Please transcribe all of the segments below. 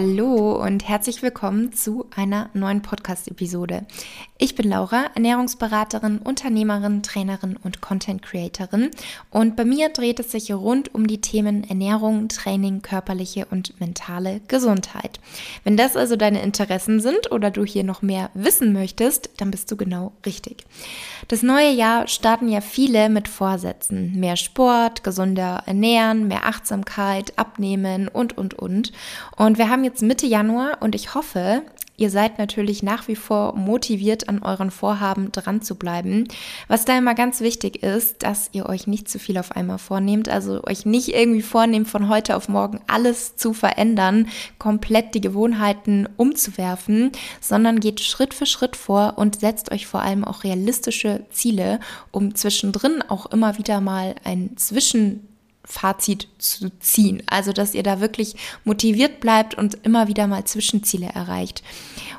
Hallo und herzlich willkommen zu einer neuen Podcast-Episode. Ich bin Laura, Ernährungsberaterin, Unternehmerin, Trainerin und Content Creatorin und bei mir dreht es sich rund um die Themen Ernährung, Training, körperliche und mentale Gesundheit. Wenn das also deine Interessen sind oder du hier noch mehr wissen möchtest, dann bist du genau richtig. Das neue Jahr starten ja viele mit Vorsätzen. Mehr Sport, gesunder ernähren, mehr Achtsamkeit, abnehmen und, und, und. Und wir haben jetzt Mitte Januar und ich hoffe, Ihr seid natürlich nach wie vor motiviert, an euren Vorhaben dran zu bleiben. Was da immer ganz wichtig ist, dass ihr euch nicht zu viel auf einmal vornehmt, also euch nicht irgendwie vornehmt, von heute auf morgen alles zu verändern, komplett die Gewohnheiten umzuwerfen, sondern geht Schritt für Schritt vor und setzt euch vor allem auch realistische Ziele, um zwischendrin auch immer wieder mal ein Zwischen Fazit zu ziehen. Also, dass ihr da wirklich motiviert bleibt und immer wieder mal Zwischenziele erreicht.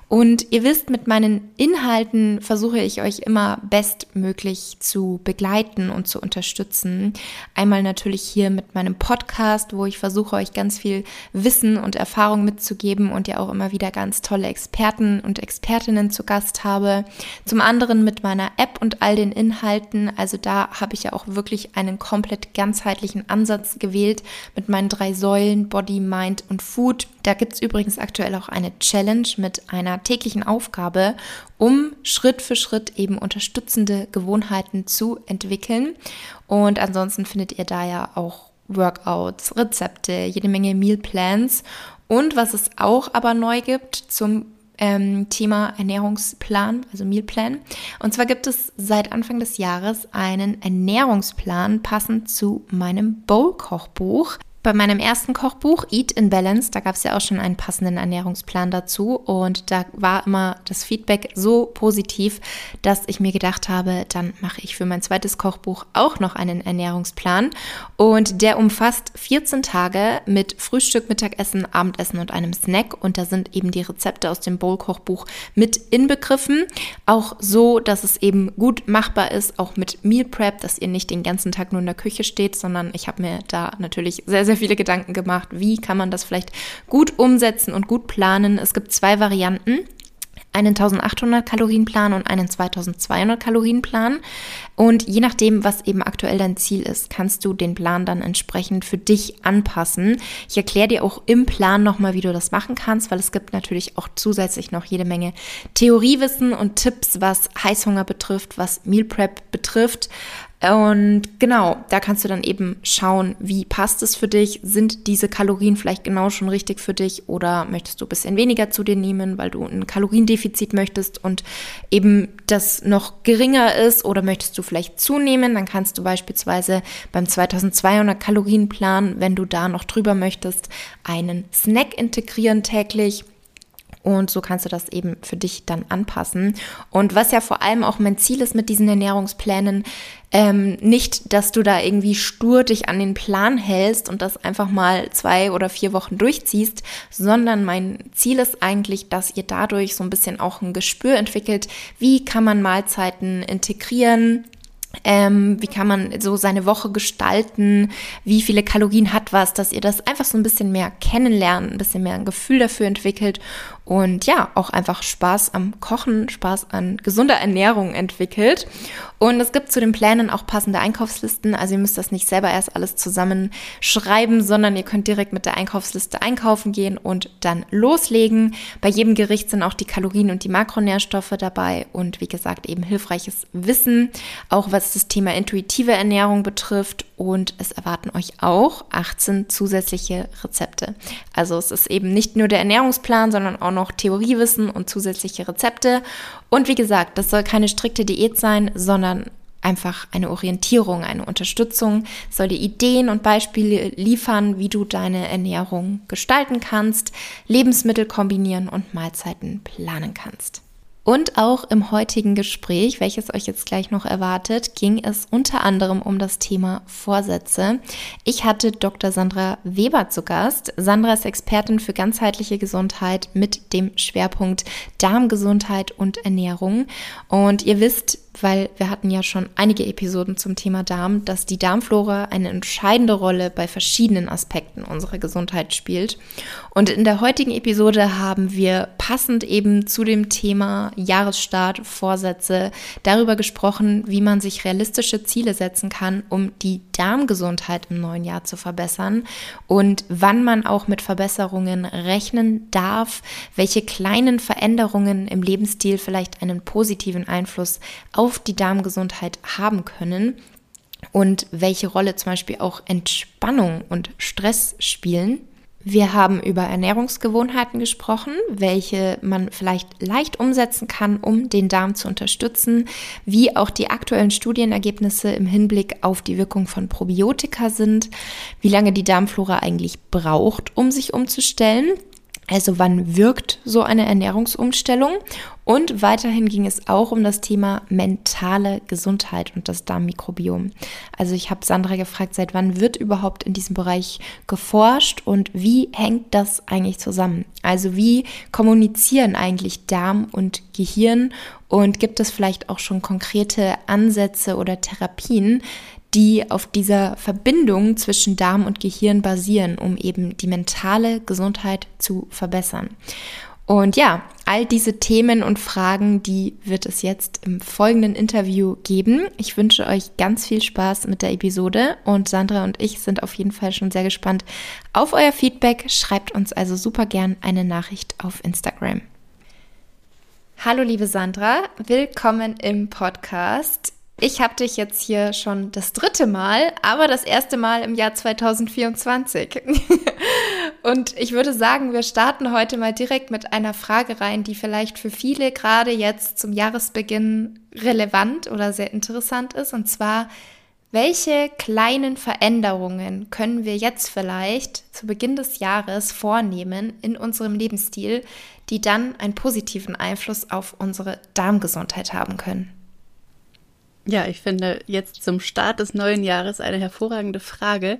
Und ihr wisst, mit meinen Inhalten versuche ich euch immer bestmöglich zu begleiten und zu unterstützen. Einmal natürlich hier mit meinem Podcast, wo ich versuche, euch ganz viel Wissen und Erfahrung mitzugeben und ja auch immer wieder ganz tolle Experten und Expertinnen zu Gast habe. Zum anderen mit meiner App und all den Inhalten. Also da habe ich ja auch wirklich einen komplett ganzheitlichen Ansatz gewählt mit meinen drei Säulen Body, Mind und Food. Da gibt es übrigens aktuell auch eine Challenge mit einer täglichen Aufgabe, um Schritt für Schritt eben unterstützende Gewohnheiten zu entwickeln. Und ansonsten findet ihr da ja auch Workouts, Rezepte, jede Menge Mealplans. Und was es auch aber neu gibt zum ähm, Thema Ernährungsplan, also Mealplan. Und zwar gibt es seit Anfang des Jahres einen Ernährungsplan passend zu meinem Bowl-Kochbuch. Bei meinem ersten Kochbuch Eat in Balance, da gab es ja auch schon einen passenden Ernährungsplan dazu. Und da war immer das Feedback so positiv, dass ich mir gedacht habe, dann mache ich für mein zweites Kochbuch auch noch einen Ernährungsplan. Und der umfasst 14 Tage mit Frühstück, Mittagessen, Abendessen und einem Snack. Und da sind eben die Rezepte aus dem Bowl-Kochbuch mit inbegriffen, auch so, dass es eben gut machbar ist, auch mit Meal Prep, dass ihr nicht den ganzen Tag nur in der Küche steht, sondern ich habe mir da natürlich sehr, sehr viele Gedanken gemacht, wie kann man das vielleicht gut umsetzen und gut planen. Es gibt zwei Varianten einen 1800 Kalorienplan und einen 2200 Kalorienplan. Und je nachdem, was eben aktuell dein Ziel ist, kannst du den Plan dann entsprechend für dich anpassen. Ich erkläre dir auch im Plan nochmal, wie du das machen kannst, weil es gibt natürlich auch zusätzlich noch jede Menge Theoriewissen und Tipps, was Heißhunger betrifft, was Meal Prep betrifft. Und genau, da kannst du dann eben schauen, wie passt es für dich? Sind diese Kalorien vielleicht genau schon richtig für dich oder möchtest du ein bisschen weniger zu dir nehmen, weil du ein Kaloriendefizit möchtest und eben das noch geringer ist oder möchtest du vielleicht zunehmen? Dann kannst du beispielsweise beim 2200 Kalorienplan, wenn du da noch drüber möchtest, einen Snack integrieren täglich und so kannst du das eben für dich dann anpassen. Und was ja vor allem auch mein Ziel ist mit diesen Ernährungsplänen, ähm, nicht, dass du da irgendwie stur dich an den Plan hältst und das einfach mal zwei oder vier Wochen durchziehst, sondern mein Ziel ist eigentlich, dass ihr dadurch so ein bisschen auch ein Gespür entwickelt, wie kann man Mahlzeiten integrieren, ähm, wie kann man so seine Woche gestalten? Wie viele Kalorien hat was? Dass ihr das einfach so ein bisschen mehr kennenlernt, ein bisschen mehr ein Gefühl dafür entwickelt und ja, auch einfach Spaß am Kochen, Spaß an gesunder Ernährung entwickelt. Und es gibt zu den Plänen auch passende Einkaufslisten. Also ihr müsst das nicht selber erst alles zusammenschreiben, sondern ihr könnt direkt mit der Einkaufsliste einkaufen gehen und dann loslegen. Bei jedem Gericht sind auch die Kalorien und die Makronährstoffe dabei und wie gesagt eben hilfreiches Wissen, auch was das Thema intuitive Ernährung betrifft. Und es erwarten euch auch 18 zusätzliche Rezepte. Also es ist eben nicht nur der Ernährungsplan, sondern auch noch noch Theoriewissen und zusätzliche Rezepte. Und wie gesagt, das soll keine strikte Diät sein, sondern einfach eine Orientierung, eine Unterstützung, soll dir Ideen und Beispiele liefern, wie du deine Ernährung gestalten kannst, Lebensmittel kombinieren und Mahlzeiten planen kannst. Und auch im heutigen Gespräch, welches euch jetzt gleich noch erwartet, ging es unter anderem um das Thema Vorsätze. Ich hatte Dr. Sandra Weber zu Gast. Sandra ist Expertin für ganzheitliche Gesundheit mit dem Schwerpunkt Darmgesundheit und Ernährung. Und ihr wisst, weil wir hatten ja schon einige Episoden zum Thema Darm, dass die Darmflora eine entscheidende Rolle bei verschiedenen Aspekten unserer Gesundheit spielt. Und in der heutigen Episode haben wir passend eben zu dem Thema Jahresstart, Vorsätze darüber gesprochen, wie man sich realistische Ziele setzen kann, um die Darmgesundheit im neuen Jahr zu verbessern und wann man auch mit Verbesserungen rechnen darf, welche kleinen Veränderungen im Lebensstil vielleicht einen positiven Einfluss auf die Darmgesundheit haben können und welche Rolle zum Beispiel auch Entspannung und Stress spielen. Wir haben über Ernährungsgewohnheiten gesprochen, welche man vielleicht leicht umsetzen kann, um den Darm zu unterstützen, wie auch die aktuellen Studienergebnisse im Hinblick auf die Wirkung von Probiotika sind, wie lange die Darmflora eigentlich braucht, um sich umzustellen also wann wirkt so eine Ernährungsumstellung? Und weiterhin ging es auch um das Thema mentale Gesundheit und das Darmmikrobiom. Also ich habe Sandra gefragt, seit wann wird überhaupt in diesem Bereich geforscht und wie hängt das eigentlich zusammen? Also wie kommunizieren eigentlich Darm und Gehirn und gibt es vielleicht auch schon konkrete Ansätze oder Therapien, die auf dieser Verbindung zwischen Darm und Gehirn basieren, um eben die mentale Gesundheit zu verbessern. Und ja, all diese Themen und Fragen, die wird es jetzt im folgenden Interview geben. Ich wünsche euch ganz viel Spaß mit der Episode und Sandra und ich sind auf jeden Fall schon sehr gespannt auf euer Feedback. Schreibt uns also super gern eine Nachricht auf Instagram. Hallo liebe Sandra, willkommen im Podcast. Ich habe dich jetzt hier schon das dritte Mal, aber das erste Mal im Jahr 2024. Und ich würde sagen, wir starten heute mal direkt mit einer Frage rein, die vielleicht für viele gerade jetzt zum Jahresbeginn relevant oder sehr interessant ist. Und zwar, welche kleinen Veränderungen können wir jetzt vielleicht zu Beginn des Jahres vornehmen in unserem Lebensstil, die dann einen positiven Einfluss auf unsere Darmgesundheit haben können? Ja, ich finde jetzt zum Start des neuen Jahres eine hervorragende Frage.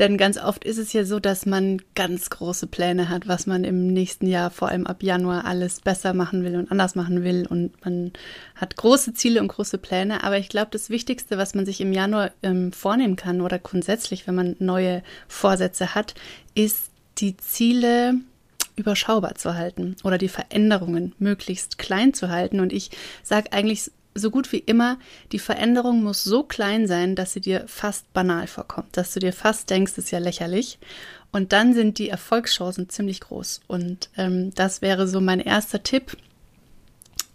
Denn ganz oft ist es ja so, dass man ganz große Pläne hat, was man im nächsten Jahr, vor allem ab Januar, alles besser machen will und anders machen will. Und man hat große Ziele und große Pläne. Aber ich glaube, das Wichtigste, was man sich im Januar ähm, vornehmen kann oder grundsätzlich, wenn man neue Vorsätze hat, ist die Ziele überschaubar zu halten oder die Veränderungen möglichst klein zu halten. Und ich sage eigentlich so gut wie immer, die Veränderung muss so klein sein, dass sie dir fast banal vorkommt, dass du dir fast denkst, ist ja lächerlich. Und dann sind die Erfolgschancen ziemlich groß. Und ähm, das wäre so mein erster Tipp.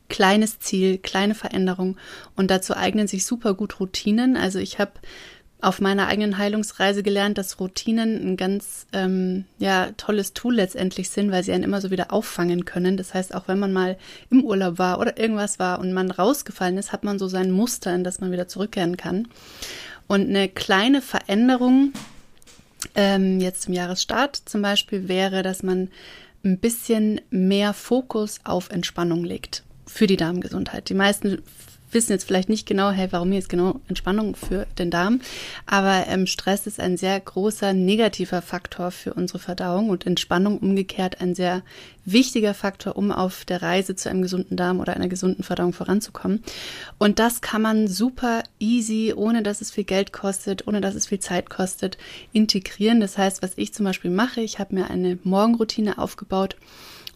Kleines Ziel, kleine Veränderung. Und dazu eignen sich super gut Routinen. Also ich habe auf meiner eigenen Heilungsreise gelernt, dass Routinen ein ganz ähm, ja, tolles Tool letztendlich sind, weil sie einen immer so wieder auffangen können. Das heißt, auch wenn man mal im Urlaub war oder irgendwas war und man rausgefallen ist, hat man so sein Muster, in das man wieder zurückkehren kann. Und eine kleine Veränderung ähm, jetzt zum Jahresstart zum Beispiel wäre, dass man ein bisschen mehr Fokus auf Entspannung legt für die Darmgesundheit. Die meisten wissen jetzt vielleicht nicht genau, hey, warum jetzt genau Entspannung für den Darm. Aber ähm, Stress ist ein sehr großer negativer Faktor für unsere Verdauung und Entspannung umgekehrt ein sehr wichtiger Faktor, um auf der Reise zu einem gesunden Darm oder einer gesunden Verdauung voranzukommen. Und das kann man super easy, ohne dass es viel Geld kostet, ohne dass es viel Zeit kostet, integrieren. Das heißt, was ich zum Beispiel mache, ich habe mir eine Morgenroutine aufgebaut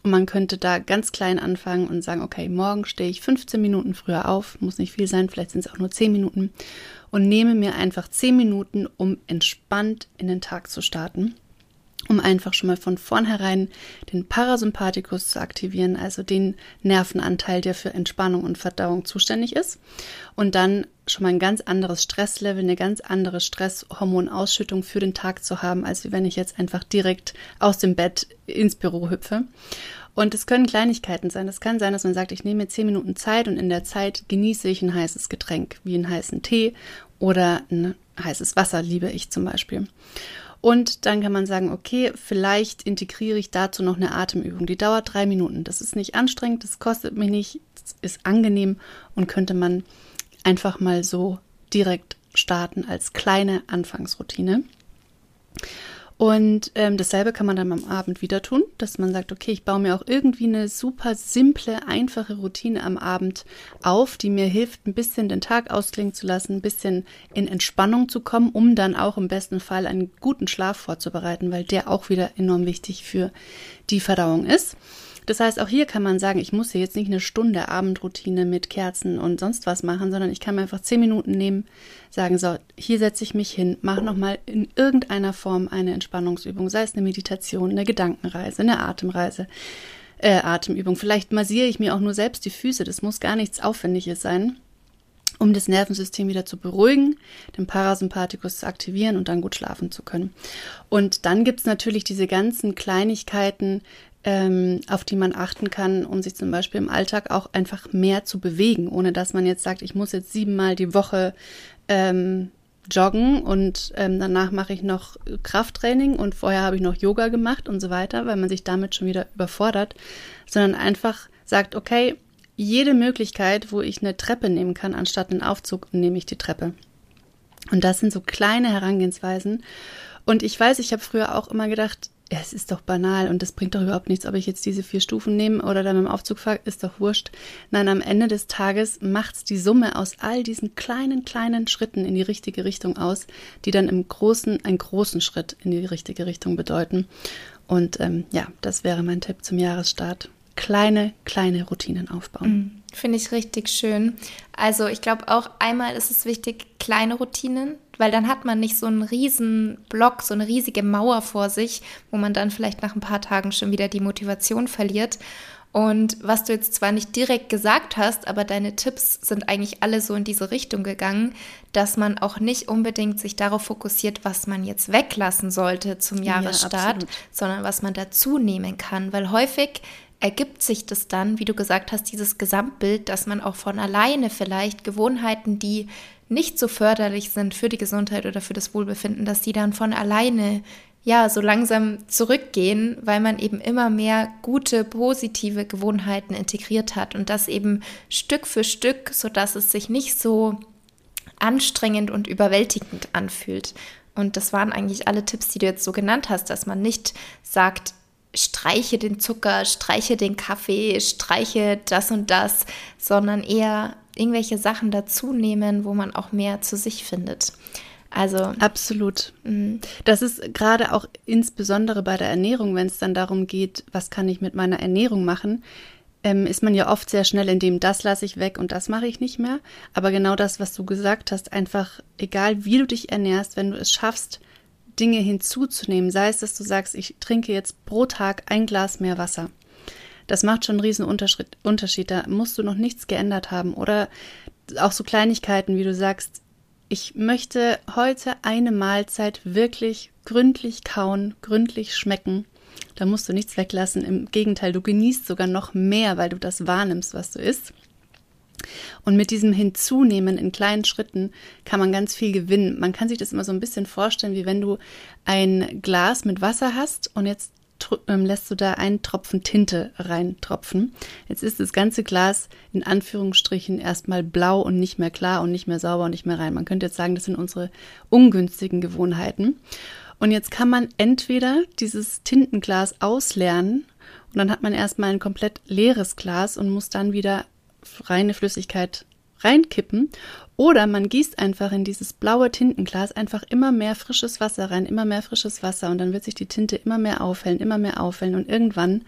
und man könnte da ganz klein anfangen und sagen, okay, morgen stehe ich 15 Minuten früher auf, muss nicht viel sein, vielleicht sind es auch nur 10 Minuten und nehme mir einfach 10 Minuten, um entspannt in den Tag zu starten um einfach schon mal von vornherein den Parasympathikus zu aktivieren, also den Nervenanteil, der für Entspannung und Verdauung zuständig ist. Und dann schon mal ein ganz anderes Stresslevel, eine ganz andere Stresshormonausschüttung für den Tag zu haben, als wenn ich jetzt einfach direkt aus dem Bett ins Büro hüpfe. Und es können Kleinigkeiten sein. Es kann sein, dass man sagt, ich nehme mir zehn Minuten Zeit und in der Zeit genieße ich ein heißes Getränk, wie einen heißen Tee oder ein heißes Wasser, liebe ich zum Beispiel. Und dann kann man sagen, okay, vielleicht integriere ich dazu noch eine Atemübung. Die dauert drei Minuten. Das ist nicht anstrengend, das kostet mich nicht, das ist angenehm und könnte man einfach mal so direkt starten als kleine Anfangsroutine. Und ähm, dasselbe kann man dann am Abend wieder tun, dass man sagt, okay, ich baue mir auch irgendwie eine super simple, einfache Routine am Abend auf, die mir hilft, ein bisschen den Tag ausklingen zu lassen, ein bisschen in Entspannung zu kommen, um dann auch im besten Fall einen guten Schlaf vorzubereiten, weil der auch wieder enorm wichtig für die Verdauung ist. Das heißt, auch hier kann man sagen, ich muss hier jetzt nicht eine Stunde Abendroutine mit Kerzen und sonst was machen, sondern ich kann mir einfach zehn Minuten nehmen, sagen, so, hier setze ich mich hin, mache nochmal in irgendeiner Form eine Entspannungsübung, sei es eine Meditation, eine Gedankenreise, eine Atemreise, äh, Atemübung. Vielleicht massiere ich mir auch nur selbst die Füße, das muss gar nichts Aufwendiges sein um das Nervensystem wieder zu beruhigen, den Parasympathikus zu aktivieren und dann gut schlafen zu können. Und dann gibt es natürlich diese ganzen Kleinigkeiten, ähm, auf die man achten kann, um sich zum Beispiel im Alltag auch einfach mehr zu bewegen, ohne dass man jetzt sagt, ich muss jetzt siebenmal die Woche ähm, joggen und ähm, danach mache ich noch Krafttraining und vorher habe ich noch Yoga gemacht und so weiter, weil man sich damit schon wieder überfordert, sondern einfach sagt, okay, jede Möglichkeit, wo ich eine Treppe nehmen kann, anstatt einen Aufzug, nehme ich die Treppe. Und das sind so kleine Herangehensweisen. Und ich weiß, ich habe früher auch immer gedacht, es ist doch banal und das bringt doch überhaupt nichts, ob ich jetzt diese vier Stufen nehme oder dann mit dem Aufzug fahre, ist doch wurscht. Nein, am Ende des Tages macht's die Summe aus all diesen kleinen, kleinen Schritten in die richtige Richtung aus, die dann im Großen einen großen Schritt in die richtige Richtung bedeuten. Und ähm, ja, das wäre mein Tipp zum Jahresstart. Kleine, kleine Routinen aufbauen. Mhm. Finde ich richtig schön. Also ich glaube auch einmal ist es wichtig, kleine Routinen, weil dann hat man nicht so einen riesen Block, so eine riesige Mauer vor sich, wo man dann vielleicht nach ein paar Tagen schon wieder die Motivation verliert. Und was du jetzt zwar nicht direkt gesagt hast, aber deine Tipps sind eigentlich alle so in diese Richtung gegangen, dass man auch nicht unbedingt sich darauf fokussiert, was man jetzt weglassen sollte zum Jahresstart, ja, sondern was man dazu nehmen kann. Weil häufig ergibt sich das dann, wie du gesagt hast, dieses Gesamtbild, dass man auch von alleine vielleicht Gewohnheiten, die nicht so förderlich sind für die Gesundheit oder für das Wohlbefinden, dass die dann von alleine ja so langsam zurückgehen, weil man eben immer mehr gute, positive Gewohnheiten integriert hat und das eben Stück für Stück, sodass es sich nicht so anstrengend und überwältigend anfühlt. Und das waren eigentlich alle Tipps, die du jetzt so genannt hast, dass man nicht sagt, streiche den Zucker, streiche den Kaffee, streiche das und das, sondern eher irgendwelche Sachen dazu nehmen, wo man auch mehr zu sich findet. Also absolut. Mh. Das ist gerade auch insbesondere bei der Ernährung, wenn es dann darum geht, was kann ich mit meiner Ernährung machen, ähm, ist man ja oft sehr schnell in dem, das lasse ich weg und das mache ich nicht mehr. Aber genau das, was du gesagt hast, einfach egal wie du dich ernährst, wenn du es schaffst, Dinge hinzuzunehmen, sei es, dass du sagst, ich trinke jetzt pro Tag ein Glas mehr Wasser. Das macht schon einen riesen Unterschied. Da musst du noch nichts geändert haben. Oder auch so Kleinigkeiten, wie du sagst, ich möchte heute eine Mahlzeit wirklich gründlich kauen, gründlich schmecken. Da musst du nichts weglassen. Im Gegenteil, du genießt sogar noch mehr, weil du das wahrnimmst, was du isst. Und mit diesem Hinzunehmen in kleinen Schritten kann man ganz viel gewinnen. Man kann sich das immer so ein bisschen vorstellen, wie wenn du ein Glas mit Wasser hast und jetzt lässt du da einen Tropfen Tinte reintropfen. Jetzt ist das ganze Glas in Anführungsstrichen erstmal blau und nicht mehr klar und nicht mehr sauber und nicht mehr rein. Man könnte jetzt sagen, das sind unsere ungünstigen Gewohnheiten. Und jetzt kann man entweder dieses Tintenglas ausleeren und dann hat man erstmal ein komplett leeres Glas und muss dann wieder reine Flüssigkeit reinkippen. Oder man gießt einfach in dieses blaue Tintenglas einfach immer mehr frisches Wasser rein, immer mehr frisches Wasser. Und dann wird sich die Tinte immer mehr aufhellen, immer mehr aufhellen. Und irgendwann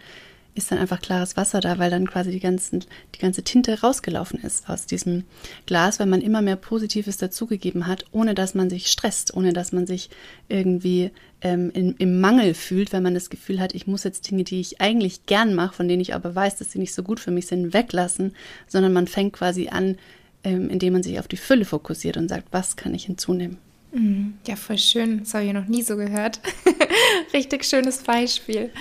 ist dann einfach klares Wasser da, weil dann quasi die, ganzen, die ganze Tinte rausgelaufen ist aus diesem Glas, weil man immer mehr Positives dazugegeben hat, ohne dass man sich stresst, ohne dass man sich irgendwie ähm, in, im Mangel fühlt, wenn man das Gefühl hat, ich muss jetzt Dinge, die ich eigentlich gern mache, von denen ich aber weiß, dass sie nicht so gut für mich sind, weglassen, sondern man fängt quasi an, ähm, indem man sich auf die Fülle fokussiert und sagt, was kann ich hinzunehmen. Mhm. Ja, voll schön. Das habe ich noch nie so gehört. Richtig schönes Beispiel.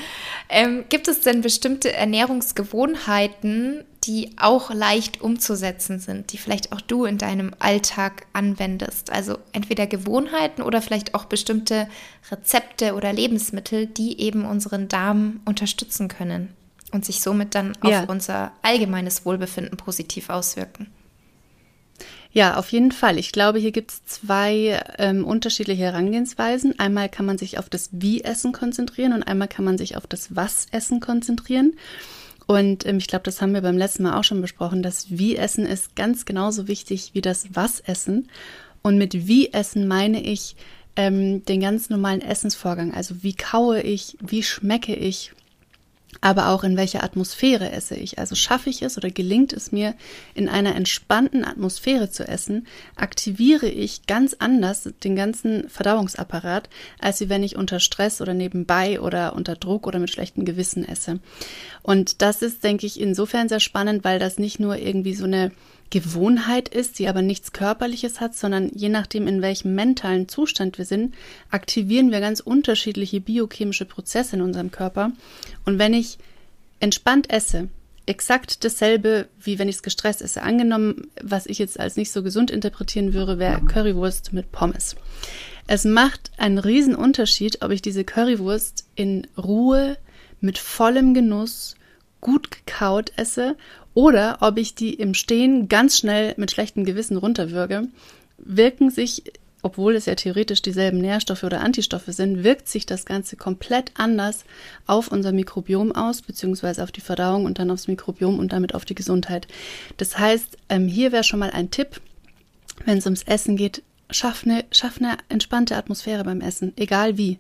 Ähm, gibt es denn bestimmte Ernährungsgewohnheiten, die auch leicht umzusetzen sind, die vielleicht auch du in deinem Alltag anwendest? Also entweder Gewohnheiten oder vielleicht auch bestimmte Rezepte oder Lebensmittel, die eben unseren Darm unterstützen können und sich somit dann auf ja. unser allgemeines Wohlbefinden positiv auswirken. Ja, auf jeden Fall. Ich glaube, hier gibt es zwei ähm, unterschiedliche Herangehensweisen. Einmal kann man sich auf das Wie-Essen konzentrieren und einmal kann man sich auf das Was-Essen konzentrieren. Und ähm, ich glaube, das haben wir beim letzten Mal auch schon besprochen. Das Wie-Essen ist ganz genauso wichtig wie das Was-Essen. Und mit Wie-Essen meine ich ähm, den ganz normalen Essensvorgang. Also wie kaue ich, wie schmecke ich, aber auch in welcher Atmosphäre esse ich. Also schaffe ich es oder gelingt es mir, in einer entspannten Atmosphäre zu essen, aktiviere ich ganz anders den ganzen Verdauungsapparat, als wenn ich unter Stress oder nebenbei oder unter Druck oder mit schlechtem Gewissen esse. Und das ist, denke ich, insofern sehr spannend, weil das nicht nur irgendwie so eine Gewohnheit ist, die aber nichts Körperliches hat, sondern je nachdem, in welchem mentalen Zustand wir sind, aktivieren wir ganz unterschiedliche biochemische Prozesse in unserem Körper. Und wenn ich entspannt esse, exakt dasselbe, wie wenn ich es gestresst esse. Angenommen, was ich jetzt als nicht so gesund interpretieren würde, wäre Currywurst mit Pommes. Es macht einen riesen Unterschied, ob ich diese Currywurst in Ruhe, mit vollem Genuss, gut gekaut esse oder ob ich die im Stehen ganz schnell mit schlechtem Gewissen runterwürge, wirken sich, obwohl es ja theoretisch dieselben Nährstoffe oder Antistoffe sind, wirkt sich das Ganze komplett anders auf unser Mikrobiom aus, beziehungsweise auf die Verdauung und dann aufs Mikrobiom und damit auf die Gesundheit. Das heißt, ähm, hier wäre schon mal ein Tipp, wenn es ums Essen geht, schaff eine, schaff eine entspannte Atmosphäre beim Essen, egal wie.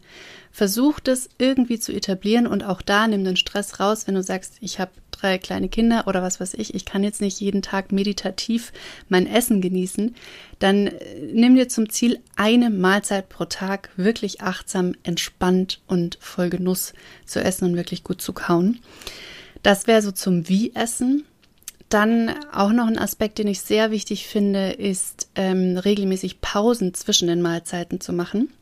Versuch das irgendwie zu etablieren und auch da nimm den Stress raus, wenn du sagst, ich habe drei kleine Kinder oder was weiß ich, ich kann jetzt nicht jeden Tag meditativ mein Essen genießen, dann äh, nimm dir zum Ziel eine Mahlzeit pro Tag wirklich achtsam, entspannt und voll Genuss zu essen und wirklich gut zu kauen. Das wäre so zum Wie-Essen. Dann auch noch ein Aspekt, den ich sehr wichtig finde, ist ähm, regelmäßig Pausen zwischen den Mahlzeiten zu machen,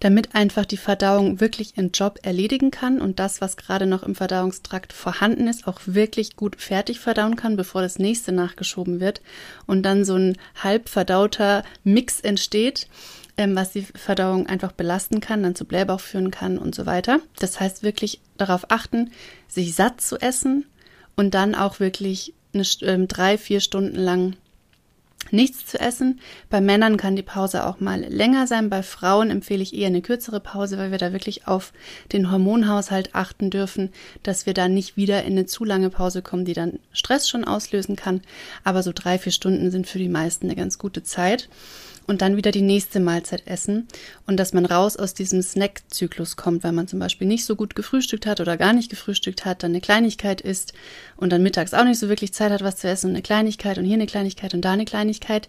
damit einfach die Verdauung wirklich ihren Job erledigen kann und das, was gerade noch im Verdauungstrakt vorhanden ist, auch wirklich gut fertig verdauen kann, bevor das nächste nachgeschoben wird und dann so ein halb verdauter Mix entsteht ähm, was die Verdauung einfach belasten kann, dann zu Blähbauch führen kann und so weiter. Das heißt wirklich darauf achten, sich satt zu essen, und dann auch wirklich eine, äh, drei, vier Stunden lang nichts zu essen. Bei Männern kann die Pause auch mal länger sein. Bei Frauen empfehle ich eher eine kürzere Pause, weil wir da wirklich auf den Hormonhaushalt achten dürfen, dass wir da nicht wieder in eine zu lange Pause kommen, die dann Stress schon auslösen kann. Aber so drei, vier Stunden sind für die meisten eine ganz gute Zeit und dann wieder die nächste Mahlzeit essen und dass man raus aus diesem Snack-Zyklus kommt, weil man zum Beispiel nicht so gut gefrühstückt hat oder gar nicht gefrühstückt hat, dann eine Kleinigkeit isst und dann mittags auch nicht so wirklich Zeit hat, was zu essen und eine Kleinigkeit und hier eine Kleinigkeit und da eine Kleinigkeit.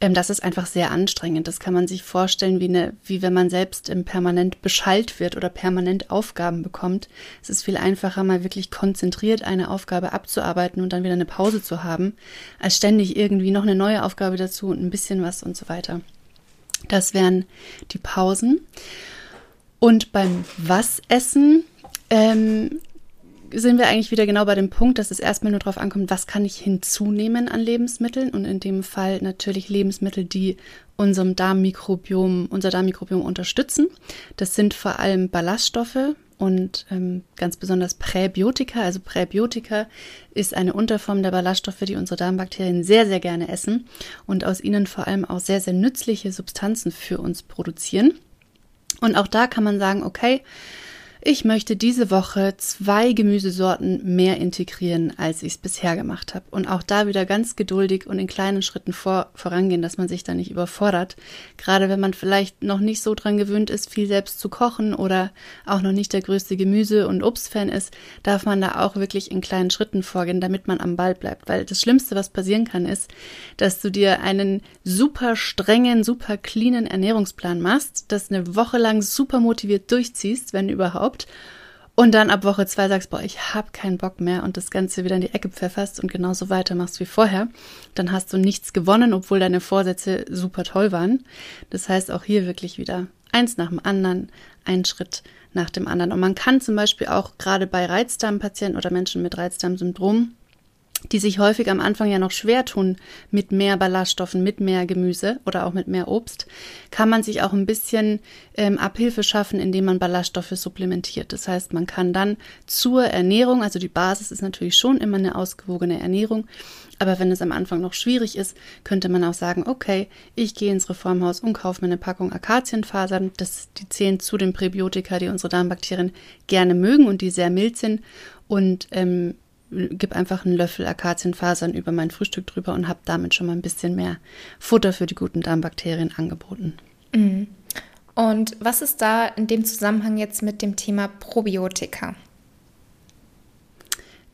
Ähm, das ist einfach sehr anstrengend. Das kann man sich vorstellen, wie, eine, wie wenn man selbst permanent beschallt wird oder permanent Aufgaben bekommt. Es ist viel einfacher, mal wirklich konzentriert eine Aufgabe abzuarbeiten und dann wieder eine Pause zu haben, als ständig irgendwie noch eine neue Aufgabe dazu und ein bisschen was und so weiter. Das wären die Pausen. Und beim Was-Essen ähm, sind wir eigentlich wieder genau bei dem Punkt, dass es erstmal nur darauf ankommt, was kann ich hinzunehmen an Lebensmitteln und in dem Fall natürlich Lebensmittel, die unserem Darmmikrobiom, unser Darmmikrobiom unterstützen. Das sind vor allem Ballaststoffe und ähm, ganz besonders Präbiotika. Also Präbiotika ist eine Unterform der Ballaststoffe, die unsere Darmbakterien sehr, sehr gerne essen und aus ihnen vor allem auch sehr, sehr nützliche Substanzen für uns produzieren. Und auch da kann man sagen, okay, ich möchte diese Woche zwei Gemüsesorten mehr integrieren, als ich es bisher gemacht habe. Und auch da wieder ganz geduldig und in kleinen Schritten vor, vorangehen, dass man sich da nicht überfordert. Gerade wenn man vielleicht noch nicht so dran gewöhnt ist, viel selbst zu kochen oder auch noch nicht der größte Gemüse- und Obstfan ist, darf man da auch wirklich in kleinen Schritten vorgehen, damit man am Ball bleibt. Weil das Schlimmste, was passieren kann, ist, dass du dir einen super strengen, super cleanen Ernährungsplan machst, das eine Woche lang super motiviert durchziehst, wenn überhaupt überhaupt. Und dann ab Woche zwei sagst, boah, ich habe keinen Bock mehr und das Ganze wieder in die Ecke pfefferst und genauso weitermachst wie vorher, dann hast du nichts gewonnen, obwohl deine Vorsätze super toll waren. Das heißt auch hier wirklich wieder eins nach dem anderen, ein Schritt nach dem anderen. Und man kann zum Beispiel auch gerade bei Reizdarmpatienten oder Menschen mit Reizdarmsyndrom die sich häufig am Anfang ja noch schwer tun mit mehr Ballaststoffen, mit mehr Gemüse oder auch mit mehr Obst, kann man sich auch ein bisschen ähm, Abhilfe schaffen, indem man Ballaststoffe supplementiert. Das heißt, man kann dann zur Ernährung, also die Basis ist natürlich schon immer eine ausgewogene Ernährung, aber wenn es am Anfang noch schwierig ist, könnte man auch sagen, okay, ich gehe ins Reformhaus und kaufe mir eine Packung Akazienfasern. Das, die zählen zu den Präbiotika, die unsere Darmbakterien gerne mögen und die sehr mild sind. Und ähm, gebe einfach einen Löffel Akazienfasern über mein Frühstück drüber und habe damit schon mal ein bisschen mehr Futter für die guten Darmbakterien angeboten. Mhm. Und was ist da in dem Zusammenhang jetzt mit dem Thema Probiotika?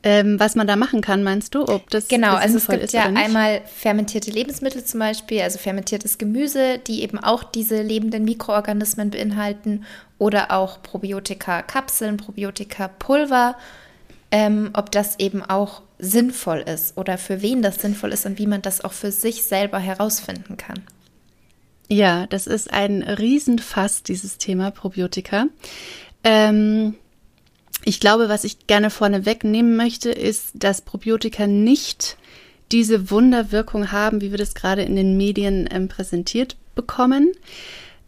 Ähm, was man da machen kann, meinst du? Ob das genau, also es gibt ja einmal fermentierte Lebensmittel zum Beispiel, also fermentiertes Gemüse, die eben auch diese lebenden Mikroorganismen beinhalten oder auch Probiotika-Kapseln, Probiotika-Pulver ähm, ob das eben auch sinnvoll ist oder für wen das sinnvoll ist und wie man das auch für sich selber herausfinden kann. Ja, das ist ein Riesenfass, dieses Thema Probiotika. Ähm, ich glaube, was ich gerne vorne wegnehmen möchte, ist, dass Probiotika nicht diese Wunderwirkung haben, wie wir das gerade in den Medien ähm, präsentiert bekommen.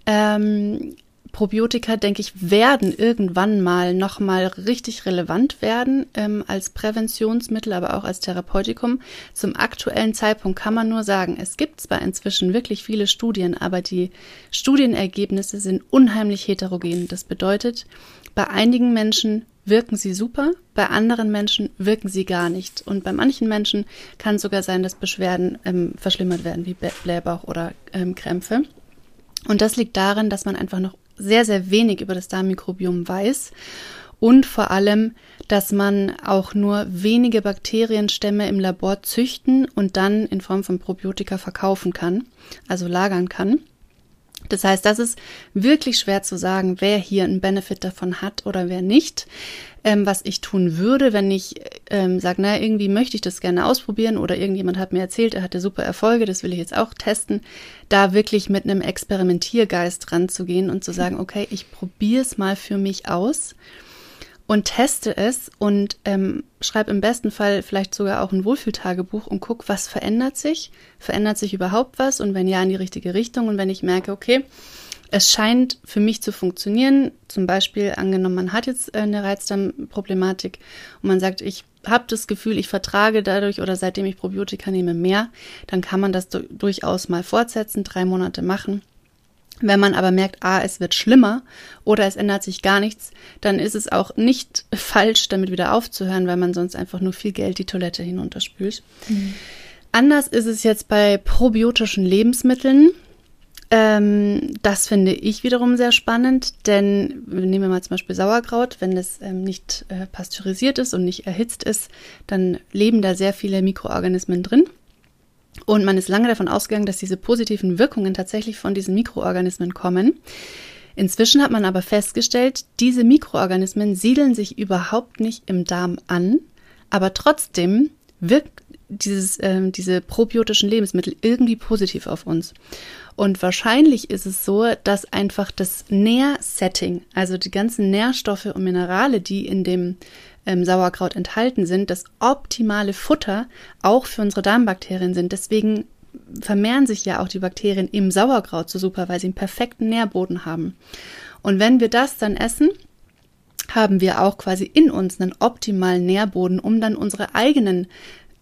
Ähm, Probiotika, denke ich, werden irgendwann mal nochmal richtig relevant werden ähm, als Präventionsmittel, aber auch als Therapeutikum. Zum aktuellen Zeitpunkt kann man nur sagen, es gibt zwar inzwischen wirklich viele Studien, aber die Studienergebnisse sind unheimlich heterogen. Das bedeutet, bei einigen Menschen wirken sie super, bei anderen Menschen wirken sie gar nicht. Und bei manchen Menschen kann sogar sein, dass Beschwerden ähm, verschlimmert werden, wie Blähbauch oder ähm, Krämpfe. Und das liegt darin, dass man einfach noch sehr, sehr wenig über das Darmmikrobiom weiß und vor allem, dass man auch nur wenige Bakterienstämme im Labor züchten und dann in Form von Probiotika verkaufen kann, also lagern kann. Das heißt, das ist wirklich schwer zu sagen, wer hier einen Benefit davon hat oder wer nicht. Ähm, was ich tun würde, wenn ich ähm, sage, naja, irgendwie möchte ich das gerne ausprobieren oder irgendjemand hat mir erzählt, er hatte super Erfolge, das will ich jetzt auch testen, da wirklich mit einem Experimentiergeist ranzugehen und zu sagen, okay, ich probiere es mal für mich aus und teste es und ähm, schreibe im besten Fall vielleicht sogar auch ein Wohlfühltagebuch und guck, was verändert sich? Verändert sich überhaupt was? Und wenn ja, in die richtige Richtung. Und wenn ich merke, okay, es scheint für mich zu funktionieren, zum Beispiel angenommen, man hat jetzt äh, eine Reizdarmproblematik und man sagt, ich habe das Gefühl, ich vertrage dadurch oder seitdem ich Probiotika nehme mehr, dann kann man das durchaus mal fortsetzen, drei Monate machen wenn man aber merkt, ah, es wird schlimmer oder es ändert sich gar nichts, dann ist es auch nicht falsch, damit wieder aufzuhören, weil man sonst einfach nur viel Geld die Toilette hinunterspült. Mhm. Anders ist es jetzt bei probiotischen Lebensmitteln. Ähm, das finde ich wiederum sehr spannend, denn nehmen wir mal zum Beispiel Sauerkraut, wenn das ähm, nicht äh, pasteurisiert ist und nicht erhitzt ist, dann leben da sehr viele Mikroorganismen drin. Und man ist lange davon ausgegangen, dass diese positiven Wirkungen tatsächlich von diesen Mikroorganismen kommen. Inzwischen hat man aber festgestellt, diese Mikroorganismen siedeln sich überhaupt nicht im Darm an, aber trotzdem wirkt dieses, äh, diese probiotischen Lebensmittel irgendwie positiv auf uns. Und wahrscheinlich ist es so, dass einfach das Nährsetting, also die ganzen Nährstoffe und Minerale, die in dem ähm, Sauerkraut enthalten sind, das optimale Futter auch für unsere Darmbakterien sind. Deswegen vermehren sich ja auch die Bakterien im Sauerkraut so super, weil sie einen perfekten Nährboden haben. Und wenn wir das dann essen, haben wir auch quasi in uns einen optimalen Nährboden, um dann unsere eigenen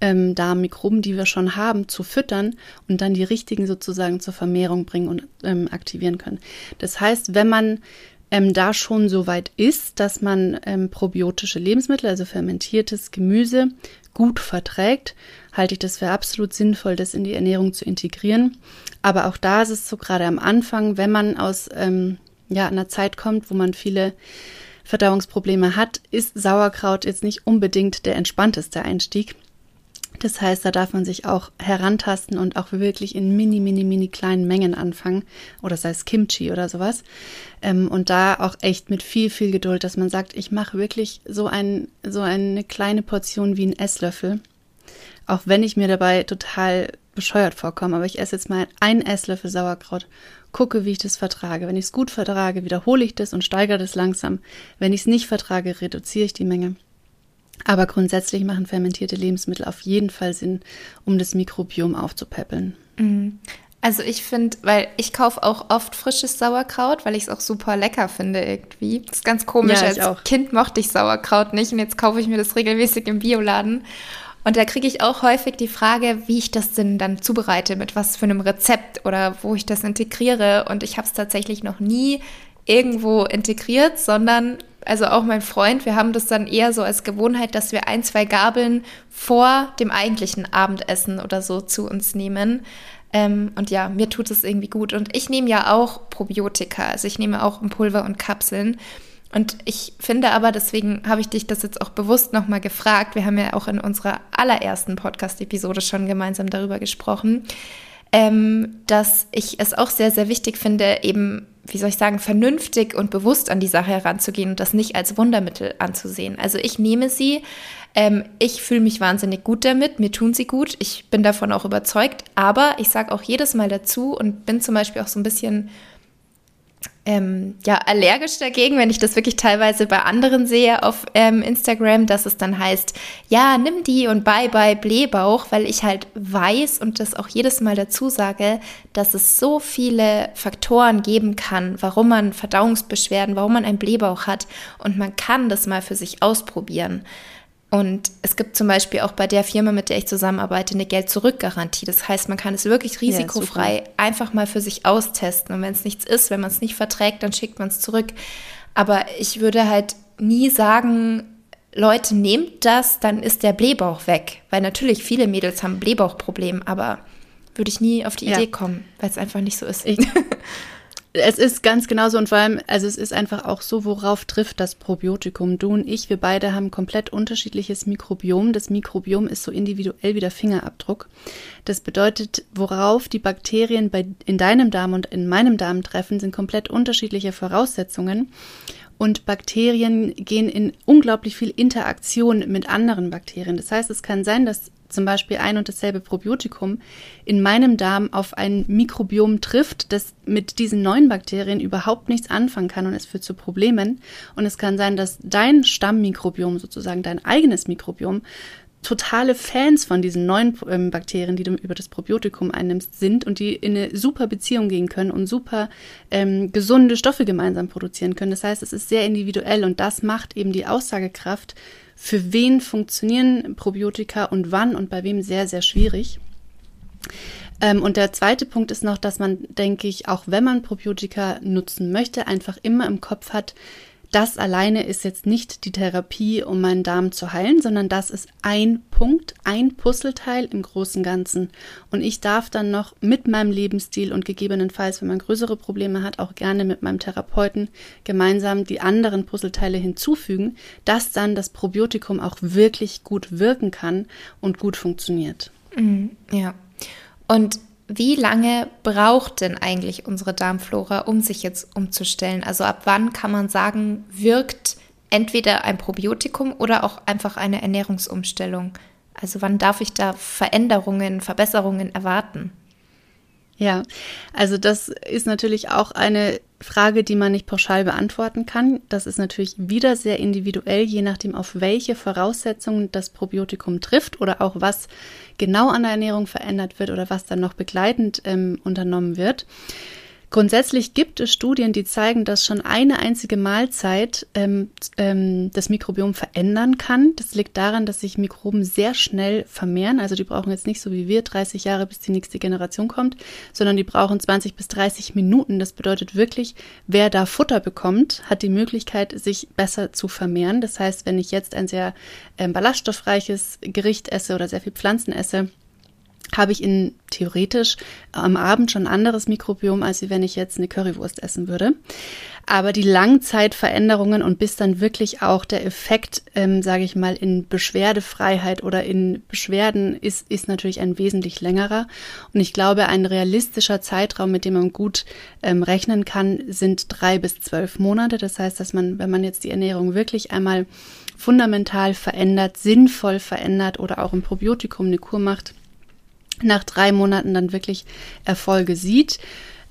ähm, Darmmikroben, die wir schon haben, zu füttern und dann die richtigen sozusagen zur Vermehrung bringen und ähm, aktivieren können. Das heißt, wenn man ähm, da schon so weit ist, dass man ähm, probiotische Lebensmittel, also fermentiertes Gemüse, gut verträgt, halte ich das für absolut sinnvoll, das in die Ernährung zu integrieren. Aber auch da ist es so gerade am Anfang, wenn man aus ähm, ja, einer Zeit kommt, wo man viele Verdauungsprobleme hat, ist Sauerkraut jetzt nicht unbedingt der entspannteste Einstieg. Das heißt, da darf man sich auch herantasten und auch wirklich in mini, mini, mini kleinen Mengen anfangen. Oder sei es Kimchi oder sowas. Ähm, und da auch echt mit viel, viel Geduld, dass man sagt, ich mache wirklich so, ein, so eine kleine Portion wie ein Esslöffel. Auch wenn ich mir dabei total bescheuert vorkomme. Aber ich esse jetzt mal einen Esslöffel Sauerkraut, gucke, wie ich das vertrage. Wenn ich es gut vertrage, wiederhole ich das und steigere das langsam. Wenn ich es nicht vertrage, reduziere ich die Menge. Aber grundsätzlich machen fermentierte Lebensmittel auf jeden Fall Sinn, um das Mikrobiom aufzupäppeln. Mhm. Also ich finde, weil ich kaufe auch oft frisches Sauerkraut, weil ich es auch super lecker finde irgendwie. Das ist ganz komisch. Ja, Als auch. Kind mochte ich Sauerkraut nicht und jetzt kaufe ich mir das regelmäßig im Bioladen. Und da kriege ich auch häufig die Frage, wie ich das denn dann zubereite, mit was für einem Rezept oder wo ich das integriere. Und ich habe es tatsächlich noch nie irgendwo integriert, sondern also auch mein Freund, wir haben das dann eher so als Gewohnheit, dass wir ein, zwei Gabeln vor dem eigentlichen Abendessen oder so zu uns nehmen. Ähm, und ja, mir tut es irgendwie gut. Und ich nehme ja auch Probiotika, also ich nehme auch Pulver und Kapseln. Und ich finde aber, deswegen habe ich dich das jetzt auch bewusst nochmal gefragt. Wir haben ja auch in unserer allerersten Podcast-Episode schon gemeinsam darüber gesprochen, ähm, dass ich es auch sehr, sehr wichtig finde, eben wie soll ich sagen, vernünftig und bewusst an die Sache heranzugehen und das nicht als Wundermittel anzusehen. Also ich nehme sie, ähm, ich fühle mich wahnsinnig gut damit, mir tun sie gut, ich bin davon auch überzeugt, aber ich sage auch jedes Mal dazu und bin zum Beispiel auch so ein bisschen ähm, ja, allergisch dagegen, wenn ich das wirklich teilweise bei anderen sehe auf ähm, Instagram, dass es dann heißt, ja, nimm die und bye bye Blähbauch, weil ich halt weiß und das auch jedes Mal dazu sage, dass es so viele Faktoren geben kann, warum man Verdauungsbeschwerden, warum man einen Blähbauch hat und man kann das mal für sich ausprobieren. Und es gibt zum Beispiel auch bei der Firma, mit der ich zusammenarbeite, eine Geld-Zurück-Garantie. Das heißt, man kann es wirklich risikofrei ja, einfach mal für sich austesten. Und wenn es nichts ist, wenn man es nicht verträgt, dann schickt man es zurück. Aber ich würde halt nie sagen, Leute, nehmt das, dann ist der Blähbauch weg. Weil natürlich viele Mädels haben Blähbauchproblem, aber würde ich nie auf die Idee ja. kommen, weil es einfach nicht so ist. Ich, Es ist ganz genauso und vor allem, also es ist einfach auch so, worauf trifft das Probiotikum? Du und ich, wir beide haben komplett unterschiedliches Mikrobiom. Das Mikrobiom ist so individuell wie der Fingerabdruck. Das bedeutet, worauf die Bakterien bei, in deinem Darm und in meinem Darm treffen, sind komplett unterschiedliche Voraussetzungen. Und Bakterien gehen in unglaublich viel Interaktion mit anderen Bakterien. Das heißt, es kann sein, dass zum Beispiel ein und dasselbe Probiotikum in meinem Darm auf ein Mikrobiom trifft, das mit diesen neuen Bakterien überhaupt nichts anfangen kann und es führt zu Problemen. Und es kann sein, dass dein Stammmikrobiom, sozusagen dein eigenes Mikrobiom, totale Fans von diesen neuen ähm, Bakterien, die du über das Probiotikum einnimmst, sind und die in eine super Beziehung gehen können und super ähm, gesunde Stoffe gemeinsam produzieren können. Das heißt, es ist sehr individuell und das macht eben die Aussagekraft für wen funktionieren Probiotika und wann und bei wem sehr, sehr schwierig. Ähm, und der zweite Punkt ist noch, dass man, denke ich, auch wenn man Probiotika nutzen möchte, einfach immer im Kopf hat, das alleine ist jetzt nicht die Therapie, um meinen Darm zu heilen, sondern das ist ein Punkt, ein Puzzleteil im großen Ganzen. Und ich darf dann noch mit meinem Lebensstil und gegebenenfalls, wenn man größere Probleme hat, auch gerne mit meinem Therapeuten gemeinsam die anderen Puzzleteile hinzufügen, dass dann das Probiotikum auch wirklich gut wirken kann und gut funktioniert. Mhm, ja. Und wie lange braucht denn eigentlich unsere Darmflora, um sich jetzt umzustellen? Also ab wann kann man sagen, wirkt entweder ein Probiotikum oder auch einfach eine Ernährungsumstellung? Also wann darf ich da Veränderungen, Verbesserungen erwarten? Ja, also das ist natürlich auch eine Frage, die man nicht pauschal beantworten kann. Das ist natürlich wieder sehr individuell, je nachdem, auf welche Voraussetzungen das Probiotikum trifft oder auch was genau an der Ernährung verändert wird oder was dann noch begleitend ähm, unternommen wird. Grundsätzlich gibt es Studien, die zeigen, dass schon eine einzige Mahlzeit ähm, ähm, das Mikrobiom verändern kann. Das liegt daran, dass sich Mikroben sehr schnell vermehren. Also die brauchen jetzt nicht so wie wir 30 Jahre, bis die nächste Generation kommt, sondern die brauchen 20 bis 30 Minuten. Das bedeutet wirklich, wer da Futter bekommt, hat die Möglichkeit, sich besser zu vermehren. Das heißt, wenn ich jetzt ein sehr ähm, ballaststoffreiches Gericht esse oder sehr viel Pflanzen esse, habe ich in theoretisch am Abend schon anderes Mikrobiom, als wenn ich jetzt eine Currywurst essen würde. Aber die Langzeitveränderungen und bis dann wirklich auch der Effekt, ähm, sage ich mal, in Beschwerdefreiheit oder in Beschwerden ist, ist natürlich ein wesentlich längerer. Und ich glaube, ein realistischer Zeitraum, mit dem man gut ähm, rechnen kann, sind drei bis zwölf Monate. Das heißt, dass man, wenn man jetzt die Ernährung wirklich einmal fundamental verändert, sinnvoll verändert oder auch im Probiotikum eine Kur macht, nach drei Monaten dann wirklich Erfolge sieht.